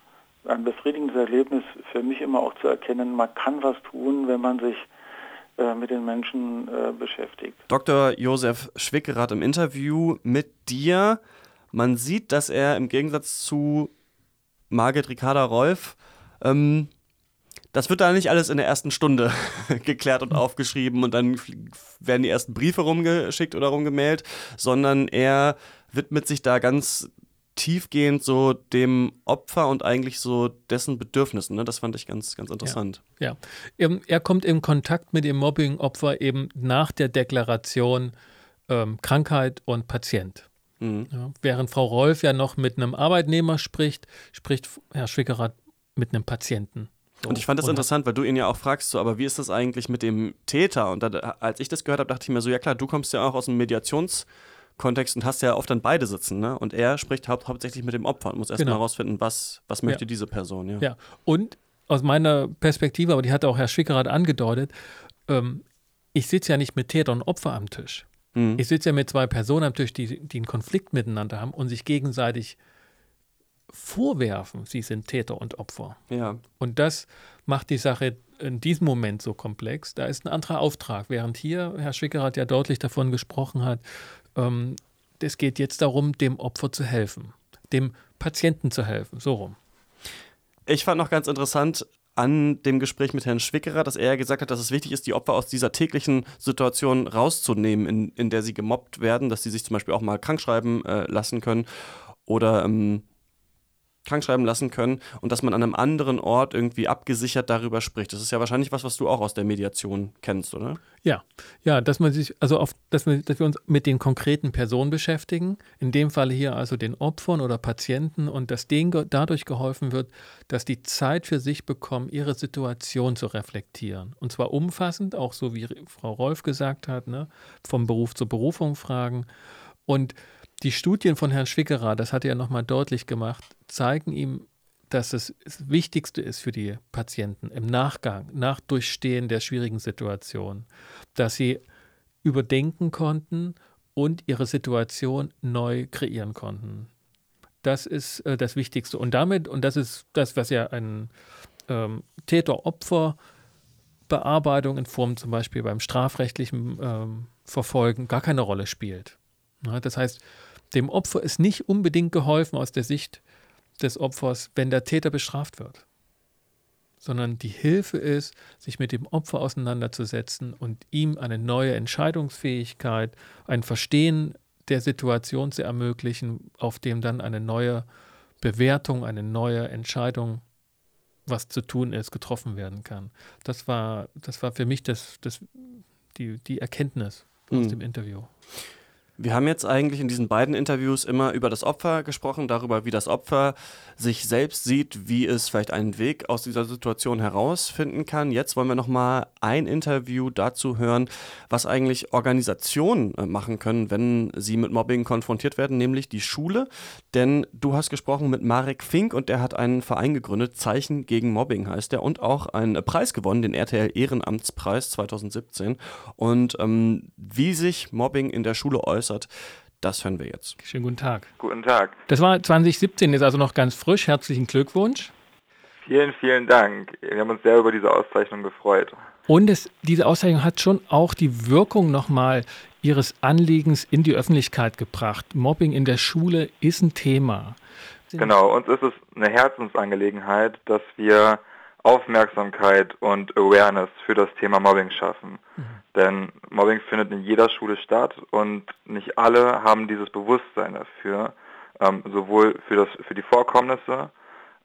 ein befriedigendes Erlebnis für mich immer auch zu erkennen, man kann was tun, wenn man sich äh, mit den Menschen äh, beschäftigt. Dr. Josef Schwickerath im Interview mit dir. Man sieht, dass er im Gegensatz zu Margit Ricarda Rolf ähm, das wird da nicht alles in der ersten Stunde geklärt und aufgeschrieben und dann werden die ersten Briefe rumgeschickt oder rumgemailt, sondern er widmet sich da ganz tiefgehend so dem Opfer und eigentlich so dessen Bedürfnissen. Ne? Das fand ich ganz, ganz interessant. Ja, ja. Er kommt in Kontakt mit dem Mobbing-Opfer eben nach der Deklaration ähm, Krankheit und Patient. Mhm. Ja, während Frau Rolf ja noch mit einem Arbeitnehmer spricht, spricht Herr Schwickerath mit einem Patienten. So. Und ich fand das interessant, weil du ihn ja auch fragst, so, aber wie ist das eigentlich mit dem Täter? Und da, als ich das gehört habe, dachte ich mir so, ja klar, du kommst ja auch aus dem Mediationskontext und hast ja oft dann beide sitzen, ne? Und er spricht hau hauptsächlich mit dem Opfer und muss erstmal genau. herausfinden, was, was möchte ja. diese Person, ja. Ja, und aus meiner Perspektive, aber die hat auch Herr Schwickerath angedeutet, ähm, ich sitze ja nicht mit Täter und Opfer am Tisch. Mhm. Ich sitze ja mit zwei Personen am Tisch, die, die einen Konflikt miteinander haben und sich gegenseitig vorwerfen, sie sind Täter und Opfer. Ja. Und das macht die Sache in diesem Moment so komplex. Da ist ein anderer Auftrag, während hier Herr Schwickerath ja deutlich davon gesprochen hat, ähm, es geht jetzt darum, dem Opfer zu helfen, dem Patienten zu helfen, so rum. Ich fand noch ganz interessant, an dem Gespräch mit Herrn Schwickerer, dass er gesagt hat, dass es wichtig ist, die Opfer aus dieser täglichen Situation rauszunehmen, in, in der sie gemobbt werden, dass sie sich zum Beispiel auch mal krankschreiben äh, lassen können oder ähm, krankschreiben lassen können und dass man an einem anderen Ort irgendwie abgesichert darüber spricht. Das ist ja wahrscheinlich was, was du auch aus der Mediation kennst, oder? Ja, ja, dass man sich, also auf, dass, wir, dass wir uns mit den konkreten Personen beschäftigen, in dem Fall hier also den Opfern oder Patienten und dass denen dadurch geholfen wird, dass die Zeit für sich bekommen, ihre Situation zu reflektieren. Und zwar umfassend, auch so wie Frau Rolf gesagt hat, ne, vom Beruf zur Berufung fragen. Und die Studien von Herrn Schwickerer, das hat er ja nochmal deutlich gemacht, zeigen ihm, dass es das Wichtigste ist für die Patienten im Nachgang, nach Durchstehen der schwierigen Situation, dass sie überdenken konnten und ihre Situation neu kreieren konnten. Das ist äh, das Wichtigste. Und damit, und das ist das, was ja ein ähm, Täter-Opfer-Bearbeitung in Form zum Beispiel beim strafrechtlichen ähm, Verfolgen gar keine Rolle spielt. Ja, das heißt, dem Opfer ist nicht unbedingt geholfen aus der Sicht des Opfers, wenn der Täter bestraft wird, sondern die Hilfe ist, sich mit dem Opfer auseinanderzusetzen und ihm eine neue Entscheidungsfähigkeit, ein Verstehen der Situation zu ermöglichen, auf dem dann eine neue Bewertung, eine neue Entscheidung, was zu tun ist, getroffen werden kann. Das war, das war für mich das, das, die, die Erkenntnis aus mhm. dem Interview. Wir haben jetzt eigentlich in diesen beiden Interviews immer über das Opfer gesprochen, darüber, wie das Opfer sich selbst sieht, wie es vielleicht einen Weg aus dieser Situation herausfinden kann. Jetzt wollen wir noch mal ein Interview dazu hören, was eigentlich Organisationen äh, machen können, wenn sie mit Mobbing konfrontiert werden, nämlich die Schule. Denn du hast gesprochen mit Marek Fink und der hat einen Verein gegründet, Zeichen gegen Mobbing heißt der, und auch einen Preis gewonnen, den RTL Ehrenamtspreis 2017. Und ähm, wie sich Mobbing in der Schule äußert, geäußert. Das hören wir jetzt. Schönen guten Tag. Guten Tag. Das war 2017, ist also noch ganz frisch. Herzlichen Glückwunsch. Vielen, vielen Dank. Wir haben uns sehr über diese Auszeichnung gefreut. Und es, diese Auszeichnung hat schon auch die Wirkung nochmal Ihres Anliegens in die Öffentlichkeit gebracht. Mobbing in der Schule ist ein Thema. Genau, uns ist es eine Herzensangelegenheit, dass wir Aufmerksamkeit und Awareness für das Thema Mobbing schaffen. Mhm. Denn Mobbing findet in jeder Schule statt und nicht alle haben dieses Bewusstsein dafür, ähm, sowohl für, das, für die Vorkommnisse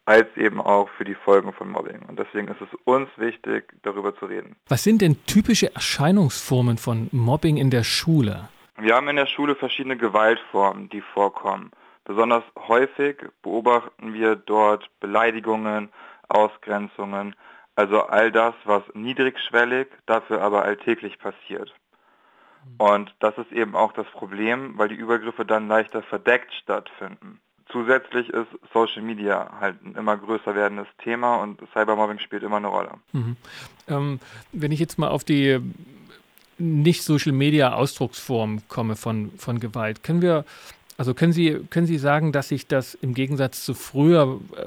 als eben auch für die Folgen von Mobbing. Und deswegen ist es uns wichtig, darüber zu reden. Was sind denn typische Erscheinungsformen von Mobbing in der Schule? Wir haben in der Schule verschiedene Gewaltformen, die vorkommen. Besonders häufig beobachten wir dort Beleidigungen, Ausgrenzungen, also all das, was niedrigschwellig, dafür aber alltäglich passiert. Und das ist eben auch das Problem, weil die Übergriffe dann leichter verdeckt stattfinden. Zusätzlich ist Social Media halt ein immer größer werdendes Thema und Cybermobbing spielt immer eine Rolle. Mhm. Ähm, wenn ich jetzt mal auf die nicht Social Media Ausdrucksform komme von, von Gewalt, können wir also können Sie, können Sie sagen, dass sich das im Gegensatz zu früher, äh,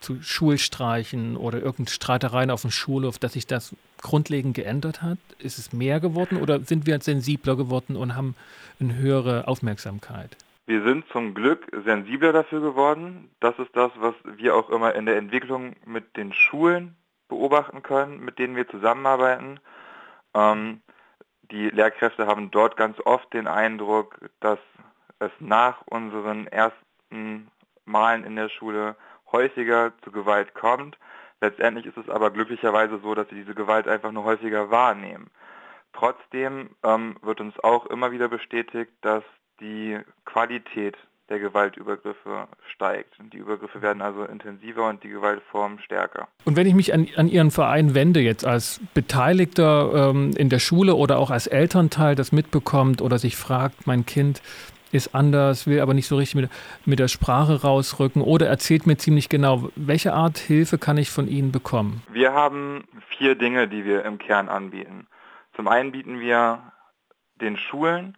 zu Schulstreichen oder irgendeinen Streitereien auf dem Schulhof, dass sich das grundlegend geändert hat? Ist es mehr geworden oder sind wir sensibler geworden und haben eine höhere Aufmerksamkeit? Wir sind zum Glück sensibler dafür geworden. Das ist das, was wir auch immer in der Entwicklung mit den Schulen beobachten können, mit denen wir zusammenarbeiten. Ähm, die Lehrkräfte haben dort ganz oft den Eindruck, dass es nach unseren ersten Malen in der Schule häufiger zu Gewalt kommt. Letztendlich ist es aber glücklicherweise so, dass sie diese Gewalt einfach nur häufiger wahrnehmen. Trotzdem ähm, wird uns auch immer wieder bestätigt, dass die Qualität der Gewaltübergriffe steigt. Und die Übergriffe werden also intensiver und die Gewaltformen stärker. Und wenn ich mich an, an Ihren Verein wende, jetzt als Beteiligter ähm, in der Schule oder auch als Elternteil, das mitbekommt oder sich fragt, mein Kind ist anders, will aber nicht so richtig mit, mit der Sprache rausrücken oder erzählt mir ziemlich genau, welche Art Hilfe kann ich von Ihnen bekommen? Wir haben vier Dinge, die wir im Kern anbieten. Zum einen bieten wir den Schulen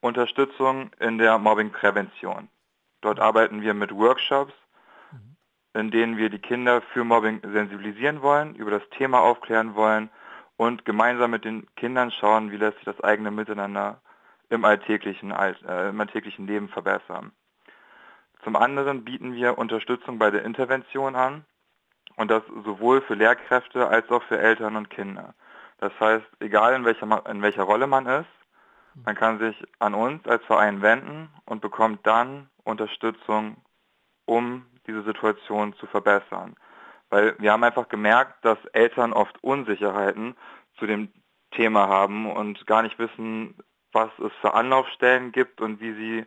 Unterstützung in der Mobbingprävention. Dort arbeiten wir mit Workshops, in denen wir die Kinder für Mobbing sensibilisieren wollen, über das Thema aufklären wollen und gemeinsam mit den Kindern schauen, wie lässt sich das eigene Miteinander im alltäglichen, äh, im alltäglichen Leben verbessern. Zum anderen bieten wir Unterstützung bei der Intervention an und das sowohl für Lehrkräfte als auch für Eltern und Kinder. Das heißt, egal in welcher, in welcher Rolle man ist, man kann sich an uns als Verein wenden und bekommt dann Unterstützung, um diese Situation zu verbessern. Weil wir haben einfach gemerkt, dass Eltern oft Unsicherheiten zu dem Thema haben und gar nicht wissen, was es für Anlaufstellen gibt und wie sie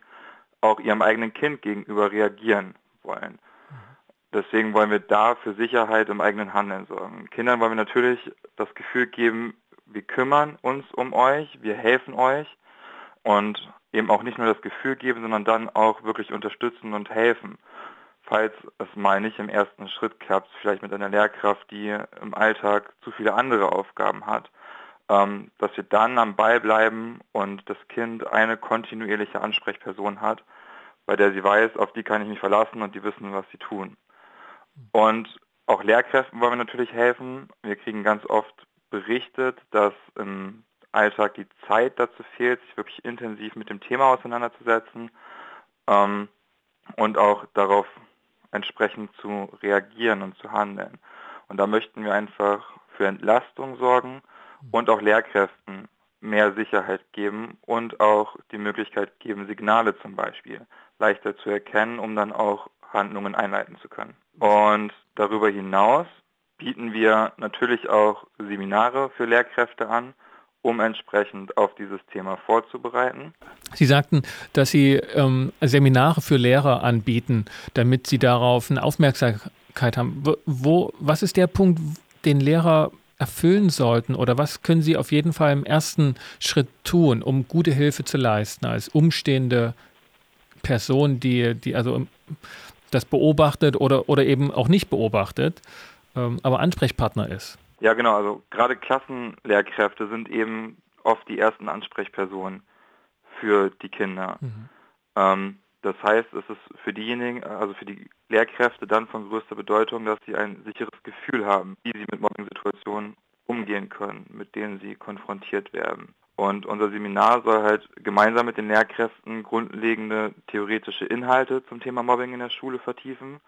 auch ihrem eigenen Kind gegenüber reagieren wollen. Deswegen wollen wir da für Sicherheit im eigenen Handeln sorgen. Kindern wollen wir natürlich das Gefühl geben, wir kümmern uns um euch, wir helfen euch und eben auch nicht nur das Gefühl geben, sondern dann auch wirklich unterstützen und helfen. Falls es mal nicht im ersten Schritt klappt, vielleicht mit einer Lehrkraft, die im Alltag zu viele andere Aufgaben hat, ähm, dass wir dann am Ball bleiben und das Kind eine kontinuierliche Ansprechperson hat, bei der sie weiß, auf die kann ich mich verlassen und die wissen, was sie tun. Und auch Lehrkräften wollen wir natürlich helfen. Wir kriegen ganz oft berichtet, dass im Alltag die Zeit dazu fehlt, sich wirklich intensiv mit dem Thema auseinanderzusetzen ähm, und auch darauf entsprechend zu reagieren und zu handeln. Und da möchten wir einfach für Entlastung sorgen und auch Lehrkräften mehr Sicherheit geben und auch die Möglichkeit geben, Signale zum Beispiel leichter zu erkennen, um dann auch Handlungen einleiten zu können. Und darüber hinaus bieten wir natürlich auch Seminare für Lehrkräfte an, um entsprechend auf dieses Thema vorzubereiten. Sie sagten, dass Sie ähm, Seminare für Lehrer anbieten, damit sie darauf eine Aufmerksamkeit haben. Wo, was ist der Punkt, den Lehrer erfüllen sollten oder was können Sie auf jeden Fall im ersten Schritt tun, um gute Hilfe zu leisten als umstehende Person, die, die also das beobachtet oder, oder eben auch nicht beobachtet, ähm, aber Ansprechpartner ist. Ja, genau. Also gerade Klassenlehrkräfte sind eben oft die ersten Ansprechpersonen für die Kinder. Mhm. Ähm, das heißt, es ist für diejenigen, also für die Lehrkräfte dann von größter Bedeutung, dass sie ein sicheres Gefühl haben, wie sie mit Mobbing-Situationen umgehen können, mit denen sie konfrontiert werden. Und unser Seminar soll halt gemeinsam mit den Lehrkräften grundlegende theoretische Inhalte zum Thema Mobbing in der Schule vertiefen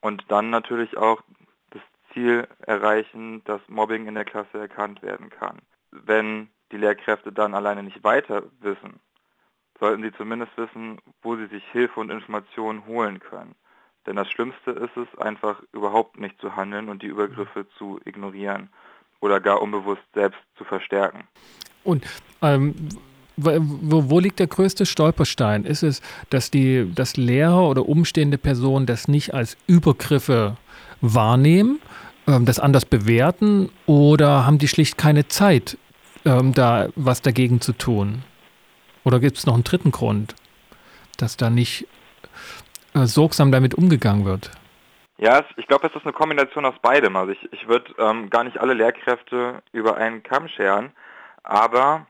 und dann natürlich auch das Ziel erreichen, dass Mobbing in der Klasse erkannt werden kann. Wenn die Lehrkräfte dann alleine nicht weiter wissen, sollten sie zumindest wissen, wo sie sich Hilfe und Informationen holen können. Denn das Schlimmste ist es, einfach überhaupt nicht zu handeln und die Übergriffe zu ignorieren oder gar unbewusst selbst zu verstärken. Und ähm, wo, wo, liegt der größte Stolperstein? Ist es, dass die dass Lehrer oder umstehende Personen das nicht als Übergriffe wahrnehmen, ähm, das anders bewerten oder haben die schlicht keine Zeit, ähm, da was dagegen zu tun? Oder gibt es noch einen dritten Grund, dass da nicht äh, sorgsam damit umgegangen wird? Ja, ich glaube, es ist eine Kombination aus beidem. Also ich, ich würde ähm, gar nicht alle Lehrkräfte über einen Kamm scheren. Aber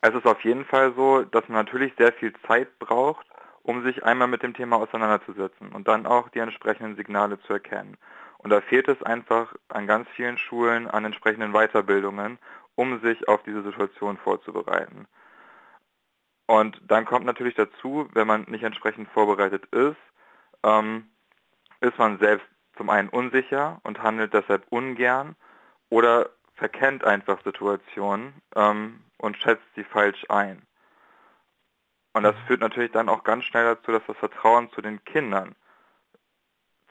es ist auf jeden Fall so, dass man natürlich sehr viel Zeit braucht, um sich einmal mit dem Thema auseinanderzusetzen und dann auch die entsprechenden Signale zu erkennen. Und da fehlt es einfach an ganz vielen Schulen an entsprechenden Weiterbildungen, um sich auf diese Situation vorzubereiten. Und dann kommt natürlich dazu, wenn man nicht entsprechend vorbereitet ist, ähm, ist man selbst zum einen unsicher und handelt deshalb ungern oder verkennt einfach Situationen ähm, und schätzt sie falsch ein. Und das führt natürlich dann auch ganz schnell dazu, dass das Vertrauen zu den Kindern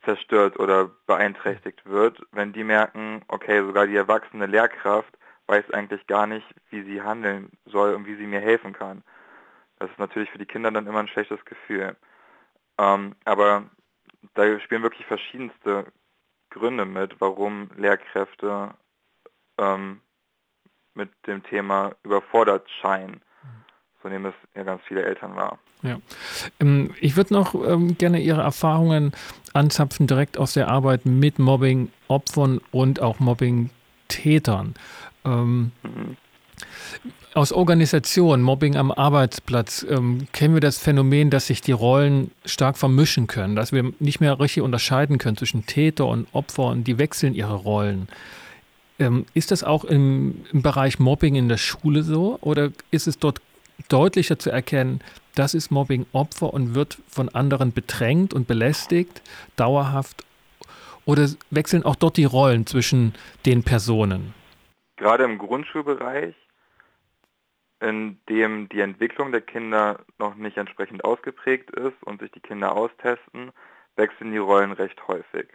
zerstört oder beeinträchtigt wird, wenn die merken, okay, sogar die erwachsene Lehrkraft weiß eigentlich gar nicht, wie sie handeln soll und wie sie mir helfen kann. Das ist natürlich für die Kinder dann immer ein schlechtes Gefühl. Ähm, aber da spielen wirklich verschiedenste Gründe mit, warum Lehrkräfte ähm, mit dem Thema überfordert scheinen. So nehmen es ja ganz viele Eltern wahr. Ja. Ähm, ich würde noch ähm, gerne Ihre Erfahrungen anzapfen, direkt aus der Arbeit mit Mobbing-Opfern und auch Mobbing-Tätern. Ähm, mhm. Aus Organisation, Mobbing am Arbeitsplatz, ähm, kennen wir das Phänomen, dass sich die Rollen stark vermischen können, dass wir nicht mehr richtig unterscheiden können zwischen Täter und Opfer und die wechseln ihre Rollen. Ähm, ist das auch im, im Bereich Mobbing in der Schule so oder ist es dort deutlicher zu erkennen, das ist Mobbing Opfer und wird von anderen bedrängt und belästigt, dauerhaft? Oder wechseln auch dort die Rollen zwischen den Personen? Gerade im Grundschulbereich, in dem die Entwicklung der Kinder noch nicht entsprechend ausgeprägt ist und sich die Kinder austesten, wechseln die Rollen recht häufig.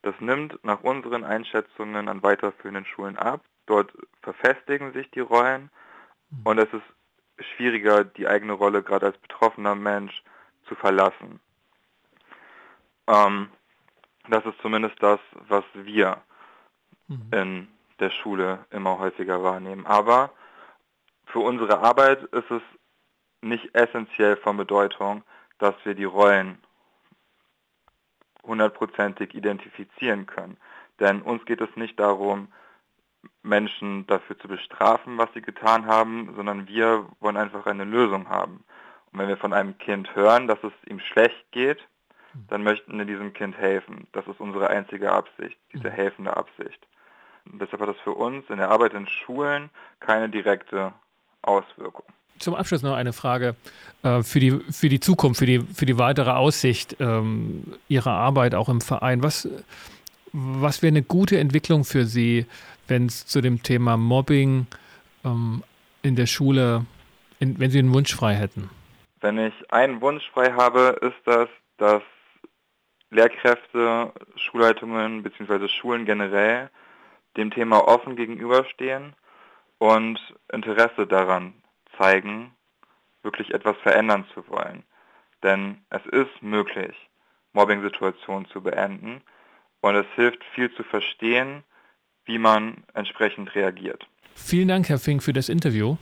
Das nimmt nach unseren Einschätzungen an weiterführenden Schulen ab. Dort verfestigen sich die Rollen und es ist schwieriger, die eigene Rolle gerade als betroffener Mensch zu verlassen. Ähm, das ist zumindest das, was wir mhm. in der Schule immer häufiger wahrnehmen. Aber für unsere Arbeit ist es nicht essentiell von Bedeutung, dass wir die Rollen hundertprozentig identifizieren können. Denn uns geht es nicht darum, Menschen dafür zu bestrafen, was sie getan haben, sondern wir wollen einfach eine Lösung haben. Und wenn wir von einem Kind hören, dass es ihm schlecht geht, dann möchten wir diesem Kind helfen. Das ist unsere einzige Absicht, diese helfende Absicht. Und deshalb hat das für uns in der Arbeit in Schulen keine direkte Auswirkung. Zum Abschluss noch eine Frage äh, für, die, für die Zukunft, für die, für die weitere Aussicht ähm, Ihrer Arbeit auch im Verein. Was, was wäre eine gute Entwicklung für Sie, wenn es zu dem Thema Mobbing ähm, in der Schule, in, wenn Sie einen Wunsch frei hätten? Wenn ich einen Wunsch frei habe, ist das, dass Lehrkräfte, Schulleitungen bzw. Schulen generell dem Thema offen gegenüberstehen und Interesse daran zeigen, wirklich etwas verändern zu wollen. Denn es ist möglich, Mobbing-Situationen zu beenden und es hilft viel zu verstehen, wie man entsprechend reagiert. Vielen Dank, Herr Fink, für das Interview.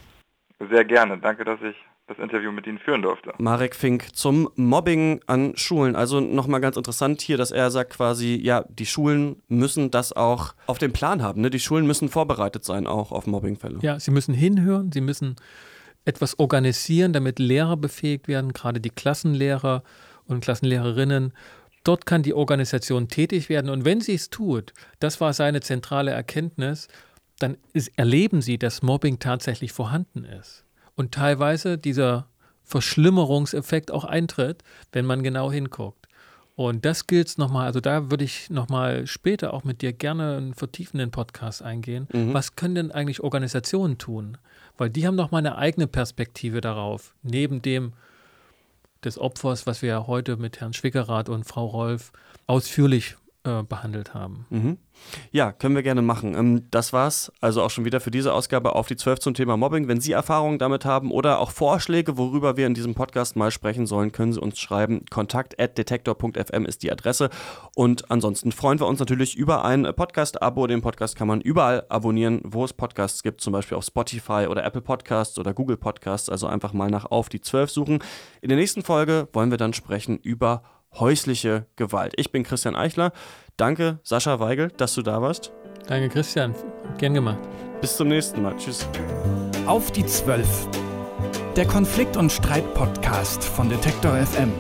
Sehr gerne. Danke, dass ich das Interview mit Ihnen führen durfte. Marek Fink zum Mobbing an Schulen. Also nochmal ganz interessant hier, dass er sagt quasi, ja, die Schulen müssen das auch auf dem Plan haben. Ne? Die Schulen müssen vorbereitet sein auch auf Mobbingfälle. Ja, sie müssen hinhören, sie müssen etwas organisieren, damit Lehrer befähigt werden, gerade die Klassenlehrer und Klassenlehrerinnen. Dort kann die Organisation tätig werden und wenn sie es tut, das war seine zentrale Erkenntnis, dann ist, erleben sie, dass Mobbing tatsächlich vorhanden ist und teilweise dieser Verschlimmerungseffekt auch eintritt, wenn man genau hinguckt. Und das gilt es nochmal, also da würde ich nochmal später auch mit dir gerne einen vertiefenden Podcast eingehen. Mhm. Was können denn eigentlich Organisationen tun? Weil die haben nochmal eine eigene Perspektive darauf, neben dem des Opfers, was wir ja heute mit Herrn Schwickerath und Frau Rolf ausführlich äh, behandelt haben. Mhm. Ja, können wir gerne machen. Ähm, das war's also auch schon wieder für diese Ausgabe auf die 12 zum Thema Mobbing. Wenn Sie Erfahrungen damit haben oder auch Vorschläge, worüber wir in diesem Podcast mal sprechen sollen, können Sie uns schreiben. Kontakt@detektor.fm ist die Adresse. Und ansonsten freuen wir uns natürlich über ein Podcast-Abo. Den Podcast kann man überall abonnieren, wo es Podcasts gibt, zum Beispiel auf Spotify oder Apple Podcasts oder Google Podcasts. Also einfach mal nach auf die 12 suchen. In der nächsten Folge wollen wir dann sprechen über häusliche Gewalt. Ich bin Christian Eichler. Danke, Sascha Weigel, dass du da warst. Danke, Christian. Gern gemacht. Bis zum nächsten Mal. Tschüss. Auf die Zwölf. Der Konflikt- und Streit-Podcast von Detektor FM.